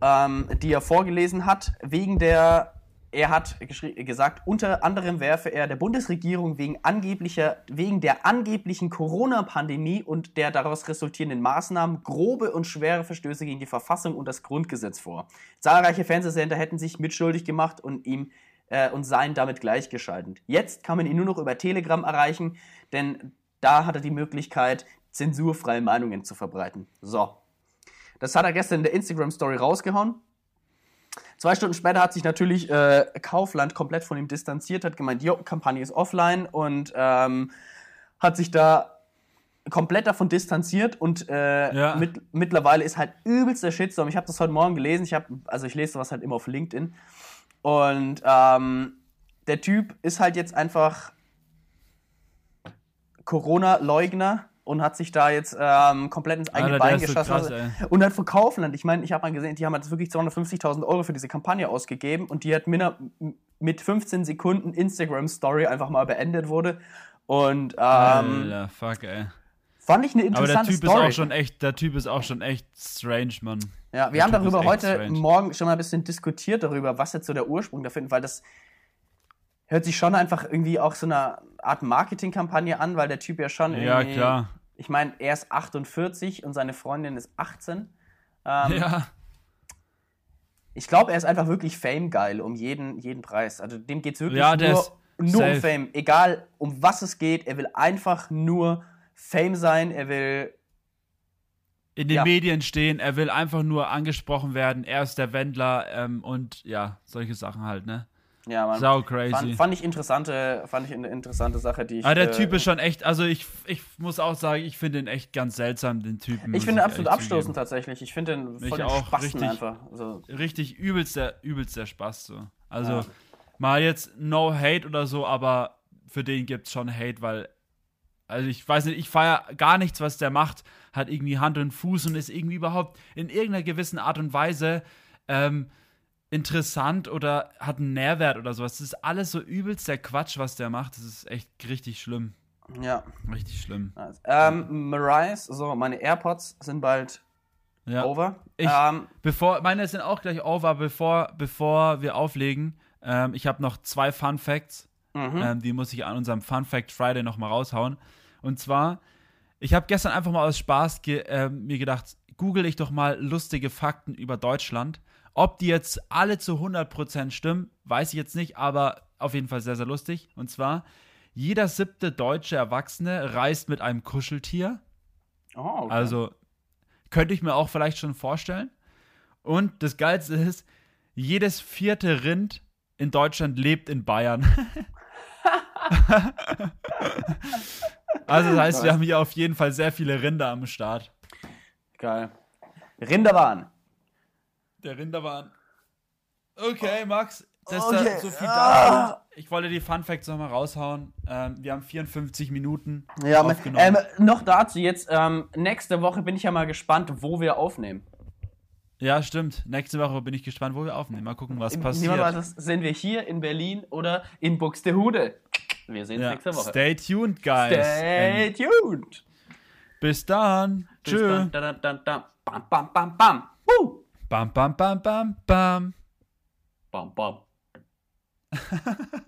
ähm, die er vorgelesen hat, wegen der er hat gesagt, unter anderem werfe er der Bundesregierung wegen, angeblicher, wegen der angeblichen Corona-Pandemie und der daraus resultierenden Maßnahmen grobe und schwere Verstöße gegen die Verfassung und das Grundgesetz vor. Zahlreiche Fernsehsender hätten sich mitschuldig gemacht und ihm äh, und seien damit gleichgeschaltet. Jetzt kann man ihn nur noch über Telegram erreichen, denn da hat er die Möglichkeit, zensurfreie Meinungen zu verbreiten. So. Das hat er gestern in der Instagram-Story rausgehauen. Zwei Stunden später hat sich natürlich äh, Kaufland komplett von ihm distanziert, hat gemeint, jo, Kampagne ist offline und ähm, hat sich da komplett davon distanziert und äh, ja. mit, mittlerweile ist halt übelst der Shitstorm. Ich habe das heute Morgen gelesen, ich habe, also ich lese sowas halt immer auf LinkedIn und ähm, der Typ ist halt jetzt einfach Corona-Leugner und hat sich da jetzt ähm, komplett ins eigene Alter, Bein geschossen. So krass, und hat verkaufen. Ich meine, ich habe mal gesehen, die haben jetzt wirklich 250.000 Euro für diese Kampagne ausgegeben und die hat mit 15 Sekunden Instagram-Story einfach mal beendet wurde. Und ähm, Alter, fuck, ey. Fand ich eine interessante Aber der Typ Story. ist auch schon echt, der Typ ist auch schon echt strange, Mann. Ja, wir der haben typ darüber heute strange. Morgen schon mal ein bisschen diskutiert darüber, was jetzt so der Ursprung dafür ist, weil das hört sich schon einfach irgendwie auch so eine Art Marketingkampagne an, weil der Typ ja schon Ja, klar ich meine, er ist 48 und seine Freundin ist 18. Ähm, ja. Ich glaube, er ist einfach wirklich Fame-geil um jeden, jeden Preis. Also dem geht es wirklich ja, nur, nur um Fame. Egal um was es geht, er will einfach nur Fame sein, er will in den ja. Medien stehen, er will einfach nur angesprochen werden, er ist der Wendler ähm, und ja, solche Sachen halt, ne? Ja, man. Sau crazy. Fand, fand, ich interessante, fand ich eine interessante Sache, die ich. Aber der äh, Typ ist schon echt, also ich, ich muss auch sagen, ich finde ihn echt ganz seltsam, den Typen. Ich finde ihn absolut abstoßend tatsächlich. Ich finde ihn voll auch Spaß richtig, einfach. So. Richtig übelster, übelster Spaß so. Also ja. mal jetzt no hate oder so, aber für den gibt es schon Hate, weil also ich weiß nicht, ich feiere gar nichts, was der macht, hat irgendwie Hand und Fuß und ist irgendwie überhaupt in irgendeiner gewissen Art und Weise ähm, interessant oder hat einen Nährwert oder sowas. Das ist alles so übelst der Quatsch, was der macht. Das ist echt richtig schlimm. Ja. Richtig schlimm. Nice. Ähm, Mariah, so, meine AirPods sind bald ja. over. Ich, ähm, bevor, meine sind auch gleich over, bevor, bevor wir auflegen. Ähm, ich habe noch zwei Fun Facts. Mhm. Ähm, die muss ich an unserem Fun Fact Friday nochmal raushauen. Und zwar, ich habe gestern einfach mal aus Spaß ge äh, mir gedacht, google ich doch mal lustige Fakten über Deutschland. Ob die jetzt alle zu 100% stimmen, weiß ich jetzt nicht, aber auf jeden Fall sehr, sehr lustig. Und zwar, jeder siebte deutsche Erwachsene reist mit einem Kuscheltier. Oh, okay. Also könnte ich mir auch vielleicht schon vorstellen. Und das Geilste ist, jedes vierte Rind in Deutschland lebt in Bayern. also das heißt, wir haben hier auf jeden Fall sehr viele Rinder am Start. Geil. Rinderwahn. Der Rinderwahn. Okay, Max, das okay. ist so viel ah. Ich wollte die Fun Facts nochmal raushauen. Ähm, wir haben 54 Minuten ja, aufgenommen. Ähm, noch dazu jetzt, ähm, nächste Woche bin ich ja mal gespannt, wo wir aufnehmen. Ja, stimmt. Nächste Woche bin ich gespannt, wo wir aufnehmen. Mal gucken, was passiert. Niemand sind wir hier in Berlin oder in Buxtehude? Wir sehen uns ja. nächste Woche. Stay tuned, guys. Stay tuned. Bis dann. Bis Tschö. Dann, dann, dann, dann. Bam, bam, bam, bam. Woo. Bam, bam, bam, bam, bam. Bam, bam.